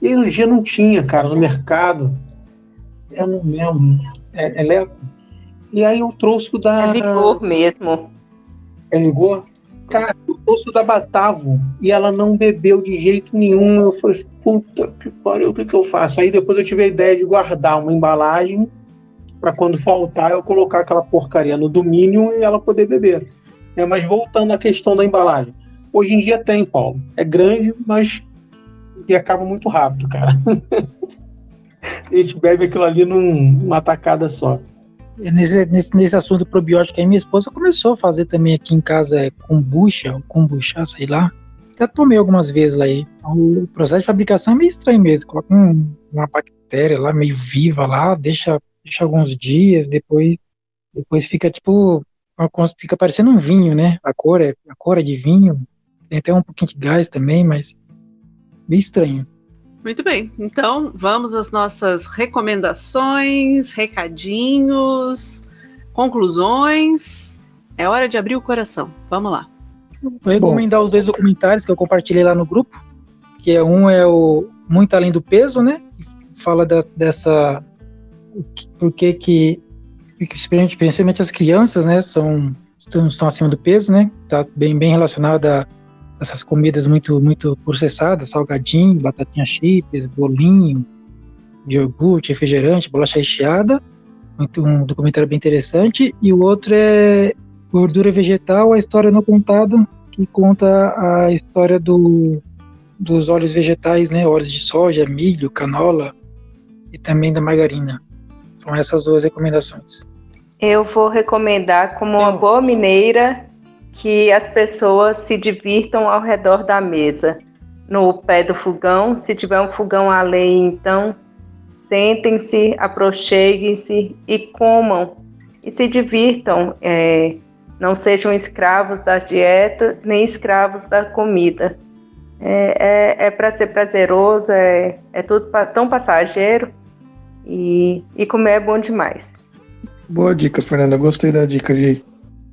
E no dia não tinha, cara, no mercado. Eu não lembro. É, é Leco. E aí eu trouxe o da. É Vigor mesmo. É Vigor? Cara, eu trouxe o da Batavo e ela não bebeu de jeito nenhum. Eu falei assim, puta que pariu, o que, que eu faço? Aí depois eu tive a ideia de guardar uma embalagem para quando faltar eu colocar aquela porcaria no domínio e ela poder beber. É, mas voltando à questão da embalagem. Hoje em dia tem, Paulo. É grande, mas e acaba muito rápido, cara. a gente bebe aquilo ali num, numa tacada só. Nesse, nesse, nesse assunto probiótico aí, minha esposa começou a fazer também aqui em casa é, kombucha, ou kombucha, sei lá. Até tomei algumas vezes lá aí. O processo de fabricação é meio estranho mesmo. Coloca um, uma bactéria lá meio viva lá, deixa, deixa alguns dias, depois, depois fica tipo. Fica parecendo um vinho, né? A cor é, a cor é de vinho. Tem até um pouquinho de gás também, mas Bem estranho. Muito bem, então vamos às nossas recomendações, recadinhos, conclusões. É hora de abrir o coração. Vamos lá. Vou recomendar Bom. os dois documentários que eu compartilhei lá no grupo, que é um é o Muito Além do Peso, né? Que fala da, dessa por que que principalmente as crianças, né, são estão, estão acima do peso, né? Tá bem bem relacionada essas comidas muito muito processadas, salgadinho, batatinha chips, bolinho, de iogurte, refrigerante, bolacha recheada, muito, um documentário bem interessante, e o outro é Gordura Vegetal, a história não contada, que conta a história do, dos óleos vegetais, né, óleos de soja, milho, canola e também da margarina. São essas duas recomendações. Eu vou recomendar como uma boa mineira que as pessoas se divirtam ao redor da mesa. No pé do fogão, se tiver um fogão a lenha, então sentem-se, aproxeguem-se e comam e se divirtam. É, não sejam escravos das dietas nem escravos da comida. É, é, é para ser prazeroso, é, é tudo tão passageiro e, e comer é bom demais. Boa dica, Fernanda. Gostei da dica de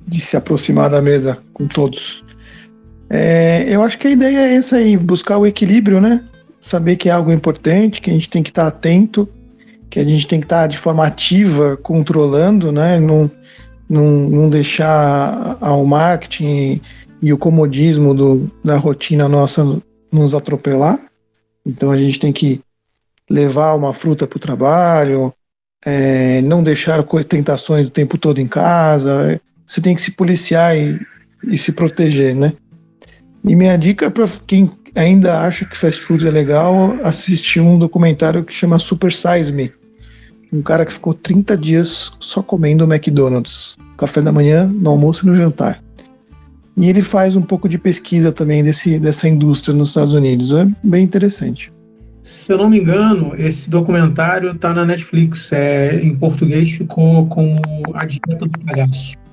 de se aproximar da mesa com todos. É, eu acho que a ideia é essa aí, buscar o equilíbrio, né? Saber que é algo importante, que a gente tem que estar atento, que a gente tem que estar de forma ativa, controlando, né? Não, não, não deixar ao marketing e o comodismo do, da rotina nossa nos atropelar. Então a gente tem que levar uma fruta para o trabalho, é, não deixar tentações o tempo todo em casa, você tem que se policiar e, e se proteger, né? E minha dica para quem ainda acha que fast food é legal, assistir um documentário que chama Super Size Me. Um cara que ficou 30 dias só comendo McDonald's. Café da manhã, no almoço e no jantar. E ele faz um pouco de pesquisa também desse, dessa indústria nos Estados Unidos. É bem interessante. Se eu não me engano, esse documentário está na Netflix. É, em português ficou com A Dieta do Palhaço.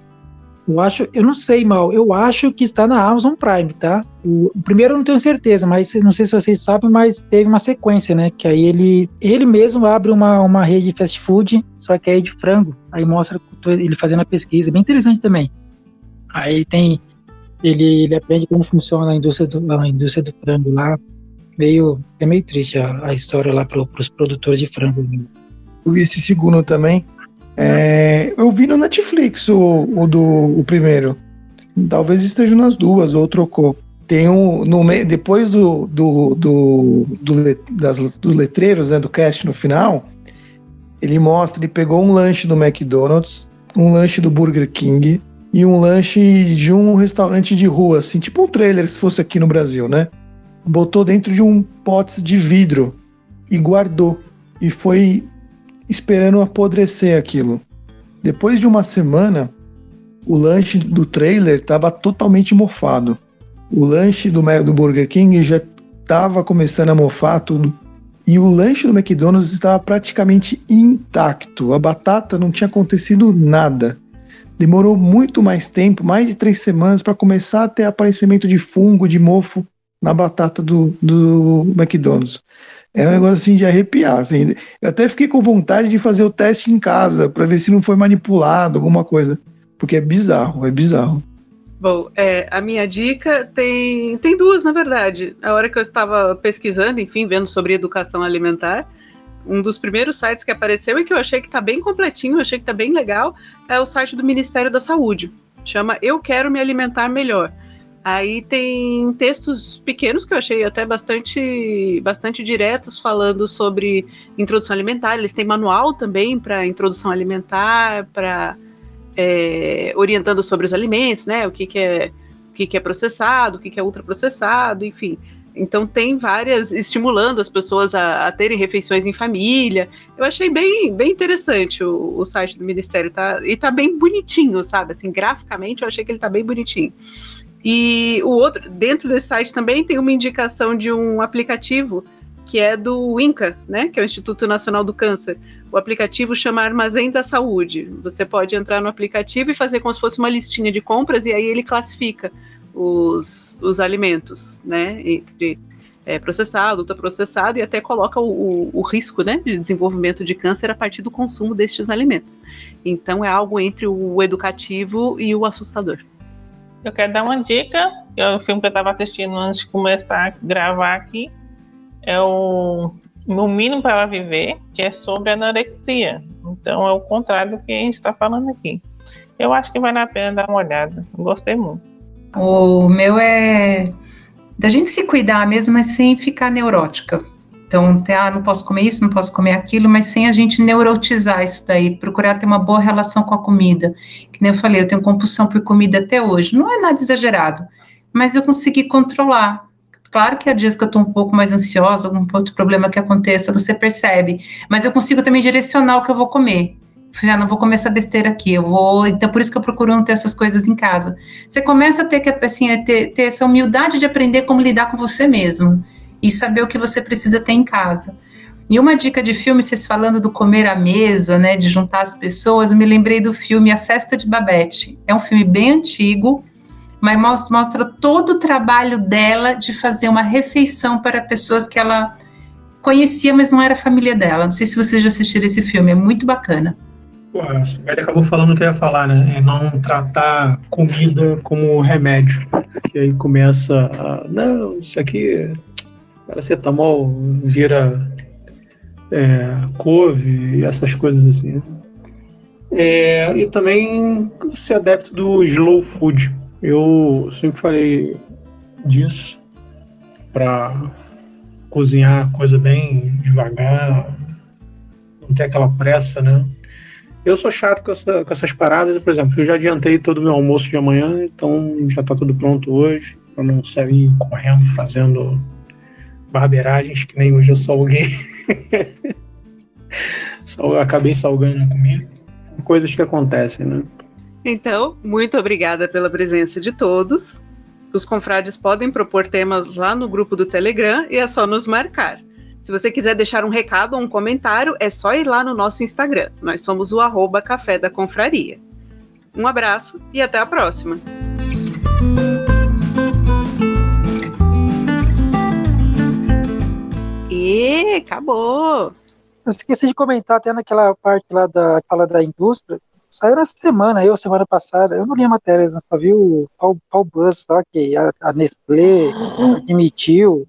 Eu acho, eu não sei mal, eu acho que está na Amazon Prime, tá? O, o, primeiro eu não tenho certeza, mas não sei se vocês sabem, mas teve uma sequência, né? Que aí ele, ele mesmo abre uma, uma rede de fast food, só que aí de frango. Aí mostra ele fazendo a pesquisa, bem interessante também. Aí tem, ele, ele aprende como funciona a indústria do, a indústria do frango lá. Meio, é meio triste a, a história lá para os produtores de frango. Né? Eu vi esse segundo também, é, eu vi no Netflix o, o do o primeiro. Talvez esteja nas duas, ou trocou. Tem um. No, depois do, do, do, do, das, do letreiros, né, do cast no final, ele mostra, ele pegou um lanche do McDonald's, um lanche do Burger King e um lanche de um restaurante de rua, assim, tipo um trailer se fosse aqui no Brasil, né? Botou dentro de um potes de vidro e guardou. E foi esperando apodrecer aquilo. Depois de uma semana, o lanche do trailer estava totalmente mofado. O lanche do, Burger King já estava começando a mofar tudo. E o lanche do McDonald's estava praticamente intacto. A batata não tinha acontecido nada. demorou muito mais tempo, mais de três semanas, para começar a ter aparecimento de fungo, de mofo na batata do, do McDonald's. É um negócio assim de arrepiar. Assim. Eu até fiquei com vontade de fazer o teste em casa para ver se não foi manipulado, alguma coisa. Porque é bizarro, é bizarro. Bom, é, a minha dica tem, tem duas, na verdade. A hora que eu estava pesquisando, enfim, vendo sobre educação alimentar, um dos primeiros sites que apareceu e que eu achei que está bem completinho, achei que está bem legal, é o site do Ministério da Saúde. Chama Eu Quero Me Alimentar Melhor. Aí tem textos pequenos que eu achei até bastante, bastante diretos falando sobre introdução alimentar. Eles têm manual também para introdução alimentar, para é, orientando sobre os alimentos, né? O que, que é o que, que é processado, o que, que é ultraprocessado, enfim. Então tem várias estimulando as pessoas a, a, terem refeições em família. Eu achei bem, bem interessante o, o site do Ministério, tá? E tá bem bonitinho, sabe? Assim, graficamente eu achei que ele tá bem bonitinho. E o outro, dentro desse site também tem uma indicação de um aplicativo que é do INCA, né, que é o Instituto Nacional do Câncer. O aplicativo chama Armazém da Saúde. Você pode entrar no aplicativo e fazer como se fosse uma listinha de compras e aí ele classifica os, os alimentos, né, entre é, processado, ultraprocessado e até coloca o, o, o, risco né, de desenvolvimento de câncer a partir do consumo destes alimentos. Então é algo entre o educativo e o assustador. Eu quero dar uma dica, é o filme que eu estava assistindo antes de começar a gravar aqui. É o No Mínimo para Viver, que é sobre anorexia. Então é o contrário do que a gente está falando aqui. Eu acho que vale a pena dar uma olhada. Gostei muito. O meu é da gente se cuidar mesmo, mas sem ficar neurótica. Então, ah, não posso comer isso, não posso comer aquilo, mas sem a gente neurotizar isso daí, procurar ter uma boa relação com a comida. Que nem eu falei, eu tenho compulsão por comida até hoje. Não é nada exagerado, mas eu consegui controlar. Claro que há dias que eu estou um pouco mais ansiosa, algum outro problema que aconteça, você percebe. Mas eu consigo também direcionar o que eu vou comer. Ah, não vou comer essa besteira aqui, eu vou. Então, por isso que eu procuro não ter essas coisas em casa. Você começa a ter que, assim, ter, ter essa humildade de aprender como lidar com você mesmo e saber o que você precisa ter em casa. E uma dica de filme, vocês falando do comer à mesa, né, de juntar as pessoas, me lembrei do filme A Festa de Babette. É um filme bem antigo, mas mostra, todo o trabalho dela de fazer uma refeição para pessoas que ela conhecia, mas não era família dela. Não sei se vocês já assistiram esse filme, é muito bacana. Pô, a Sibeli acabou falando o que eu ia falar, né? É não tratar comida como remédio. Que aí começa a. Não, isso aqui paracetamol vira é, couve e essas coisas assim. Né? É, e também ser adepto do slow food. Eu sempre falei disso para cozinhar coisa bem devagar, não ter aquela pressa, né? Eu sou chato com, essa, com essas paradas, por exemplo, eu já adiantei todo o meu almoço de amanhã, então já está tudo pronto hoje, para não sair correndo fazendo barberagens, que nem hoje eu salguei. acabei salgando comigo. Coisas que acontecem, né? Então, muito obrigada pela presença de todos. Os confrades podem propor temas lá no grupo do Telegram e é só nos marcar. Se você quiser deixar um recado ou um comentário, é só ir lá no nosso Instagram. Nós somos o arroba Café da Confraria. Um abraço e até a próxima! E acabou. Eu esqueci de comentar até naquela parte lá da fala da indústria. Saiu nessa semana, eu, semana passada, eu não li a matéria, eu só vi o Paul, Buzz, só que a, a Nestlé admitiu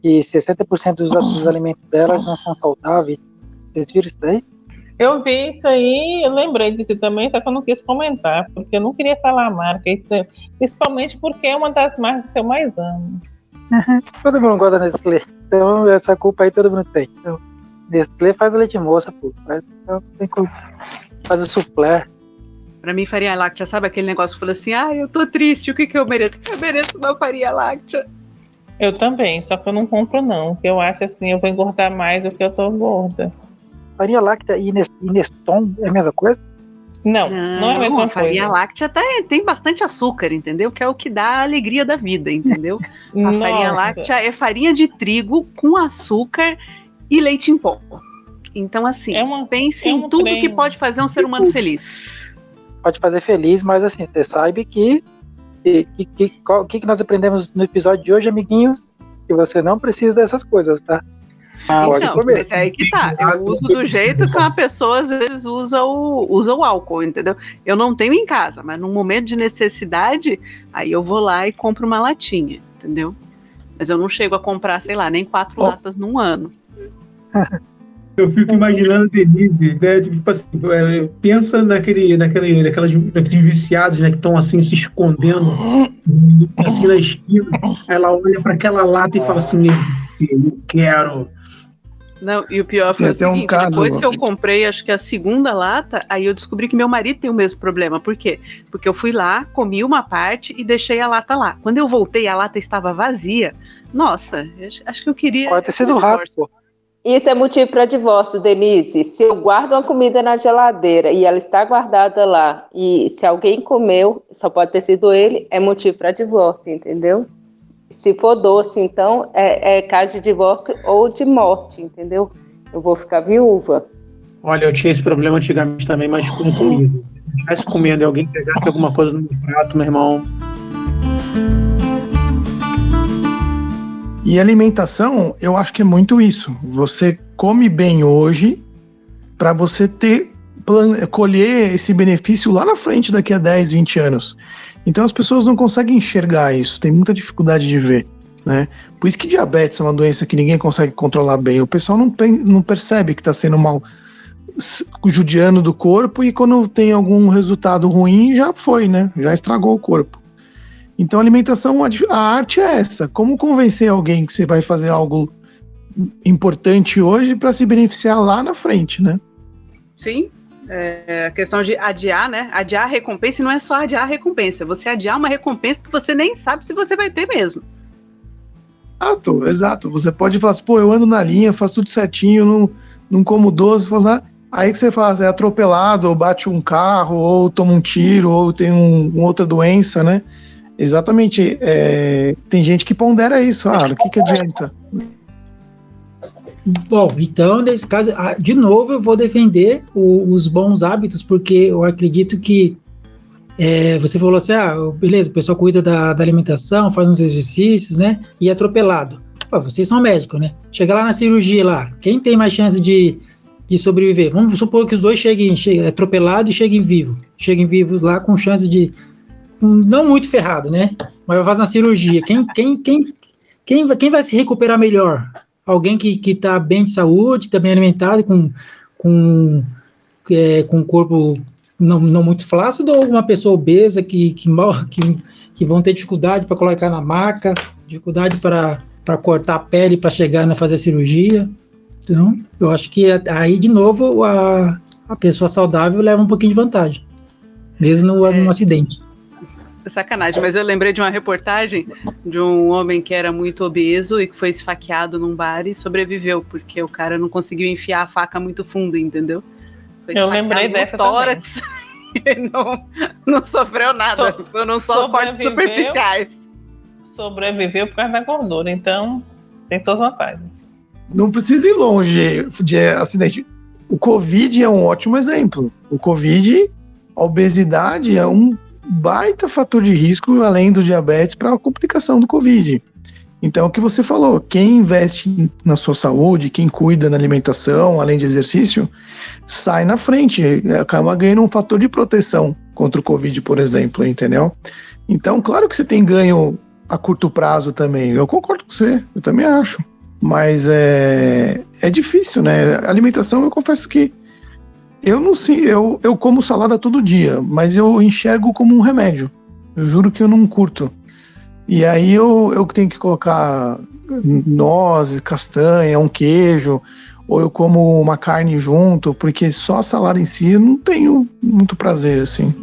que 60% dos, dos alimentos delas não são saudáveis. Vocês viram isso daí? Eu vi isso aí, eu lembrei disso também, só que eu não quis comentar, porque eu não queria falar a marca, principalmente porque é uma das marcas que eu mais amo. todo mundo gosta da Nestlé. Então, essa culpa aí todo mundo tem. Então, Nestlé faz a leite moça, pô. Faz, então, tem que faz o suplé. Pra mim, farinha láctea, sabe aquele negócio que fala assim: ah, eu tô triste, o que que eu mereço? Eu mereço uma farinha láctea. Eu também, só que eu não compro, não. Porque eu acho assim, eu vou engordar mais do que eu tô gorda. Farinha láctea e Neston é a mesma coisa? Não, não, não é a mesma coisa. A farinha láctea tem, tem bastante açúcar, entendeu? Que é o que dá a alegria da vida, entendeu? a Nossa. farinha láctea é farinha de trigo com açúcar e leite em pó. Então, assim, é uma, pense é um em tudo que pode fazer um ser humano feliz. pode fazer feliz, mas assim, você sabe que que, que, o que, que nós aprendemos no episódio de hoje, amiguinhos? Que você não precisa dessas coisas, tá? Ah, então, mas é aí que tá. Eu uso do jeito que uma pessoa às vezes usa o, usa o álcool, entendeu? Eu não tenho em casa, mas num momento de necessidade, aí eu vou lá e compro uma latinha, entendeu? Mas eu não chego a comprar, sei lá, nem quatro oh. latas num ano. Eu fico imaginando Denise, né? Tipo assim, é, pensa naquele, naquele, naquelas, naqueles viciados, né? Que estão assim se escondendo assim na esquina. Ela olha para aquela lata e fala assim: Eu quero. Não, e o pior foi tem o seguinte, um caso, depois que eu comprei, acho que a segunda lata, aí eu descobri que meu marido tem o mesmo problema. Por quê? Porque eu fui lá, comi uma parte e deixei a lata lá. Quando eu voltei, a lata estava vazia. Nossa, acho que eu queria... Pode ter sido rato, pô. Isso é motivo para divórcio, Denise. Se eu guardo uma comida na geladeira e ela está guardada lá, e se alguém comeu, só pode ter sido ele, é motivo para divórcio, entendeu? Se for doce, então, é, é caso de divórcio ou de morte, entendeu? Eu vou ficar viúva. Olha, eu tinha esse problema antigamente também, mas com comida. Se eu estivesse comendo e alguém pegasse alguma coisa no meu prato, meu irmão, E alimentação, eu acho que é muito isso. Você come bem hoje para você ter colher esse benefício lá na frente daqui a 10, 20 anos. Então as pessoas não conseguem enxergar isso, tem muita dificuldade de ver. Né? Por isso que diabetes é uma doença que ninguém consegue controlar bem. O pessoal não, não percebe que está sendo mal judiando do corpo e quando tem algum resultado ruim já foi, né? Já estragou o corpo. Então, alimentação, a arte é essa. Como convencer alguém que você vai fazer algo importante hoje para se beneficiar lá na frente, né? Sim. É, a questão de adiar, né? Adiar a recompensa e não é só adiar a recompensa. Você adiar uma recompensa que você nem sabe se você vai ter mesmo. Exato, exato. Você pode falar assim, pô, eu ando na linha, faço tudo certinho, não, não como doce, faço nada. Aí que você faz, é atropelado, ou bate um carro, ou toma um tiro, ou tem um, uma outra doença, né? Exatamente. É, tem gente que pondera isso. Ah, o que, que adianta? Bom, então, nesse caso, ah, de novo, eu vou defender o, os bons hábitos, porque eu acredito que é, você falou assim: ah, beleza, o pessoal cuida da, da, alimentação, faz uns exercícios, né? E é atropelado. Pô, vocês são médicos, né? Chega lá na cirurgia lá, quem tem mais chance de, de sobreviver? Vamos supor que os dois cheguem, cheguem atropelado e cheguem vivos. Cheguem vivos lá com chance de, não muito ferrado, né? Mas vai fazer uma cirurgia. Quem, quem, quem, quem, quem vai se recuperar melhor? Alguém que está bem de saúde, está bem alimentado, com, com, é, com corpo não, não muito flácido, ou uma pessoa obesa que, que, que, que vão ter dificuldade para colocar na maca, dificuldade para cortar a pele para chegar na fazer a cirurgia? Então, eu acho que aí, de novo, a, a pessoa saudável leva um pouquinho de vantagem, mesmo no, é. no acidente. Sacanagem, mas eu lembrei de uma reportagem de um homem que era muito obeso e que foi esfaqueado num bar e sobreviveu, porque o cara não conseguiu enfiar a faca muito fundo, entendeu? Foi eu lembrei dessa tórax e não, não sofreu nada, so, foram só cortes superficiais. Sobreviveu por causa da gordura, então tem suas vantagens. Não precisa ir longe de acidente. O Covid é um ótimo exemplo. O Covid, a obesidade é um baita fator de risco, além do diabetes, para a complicação do Covid. Então, o que você falou, quem investe na sua saúde, quem cuida na alimentação, além de exercício, sai na frente, acaba ganhando um fator de proteção contra o Covid, por exemplo, entendeu? Então, claro que você tem ganho a curto prazo também, eu concordo com você, eu também acho. Mas é, é difícil, né? A alimentação, eu confesso que eu não sei, eu, eu como salada todo dia, mas eu enxergo como um remédio. Eu juro que eu não curto. E aí eu, eu tenho que colocar nozes, castanha, um queijo, ou eu como uma carne junto, porque só a salada em si eu não tenho muito prazer, assim.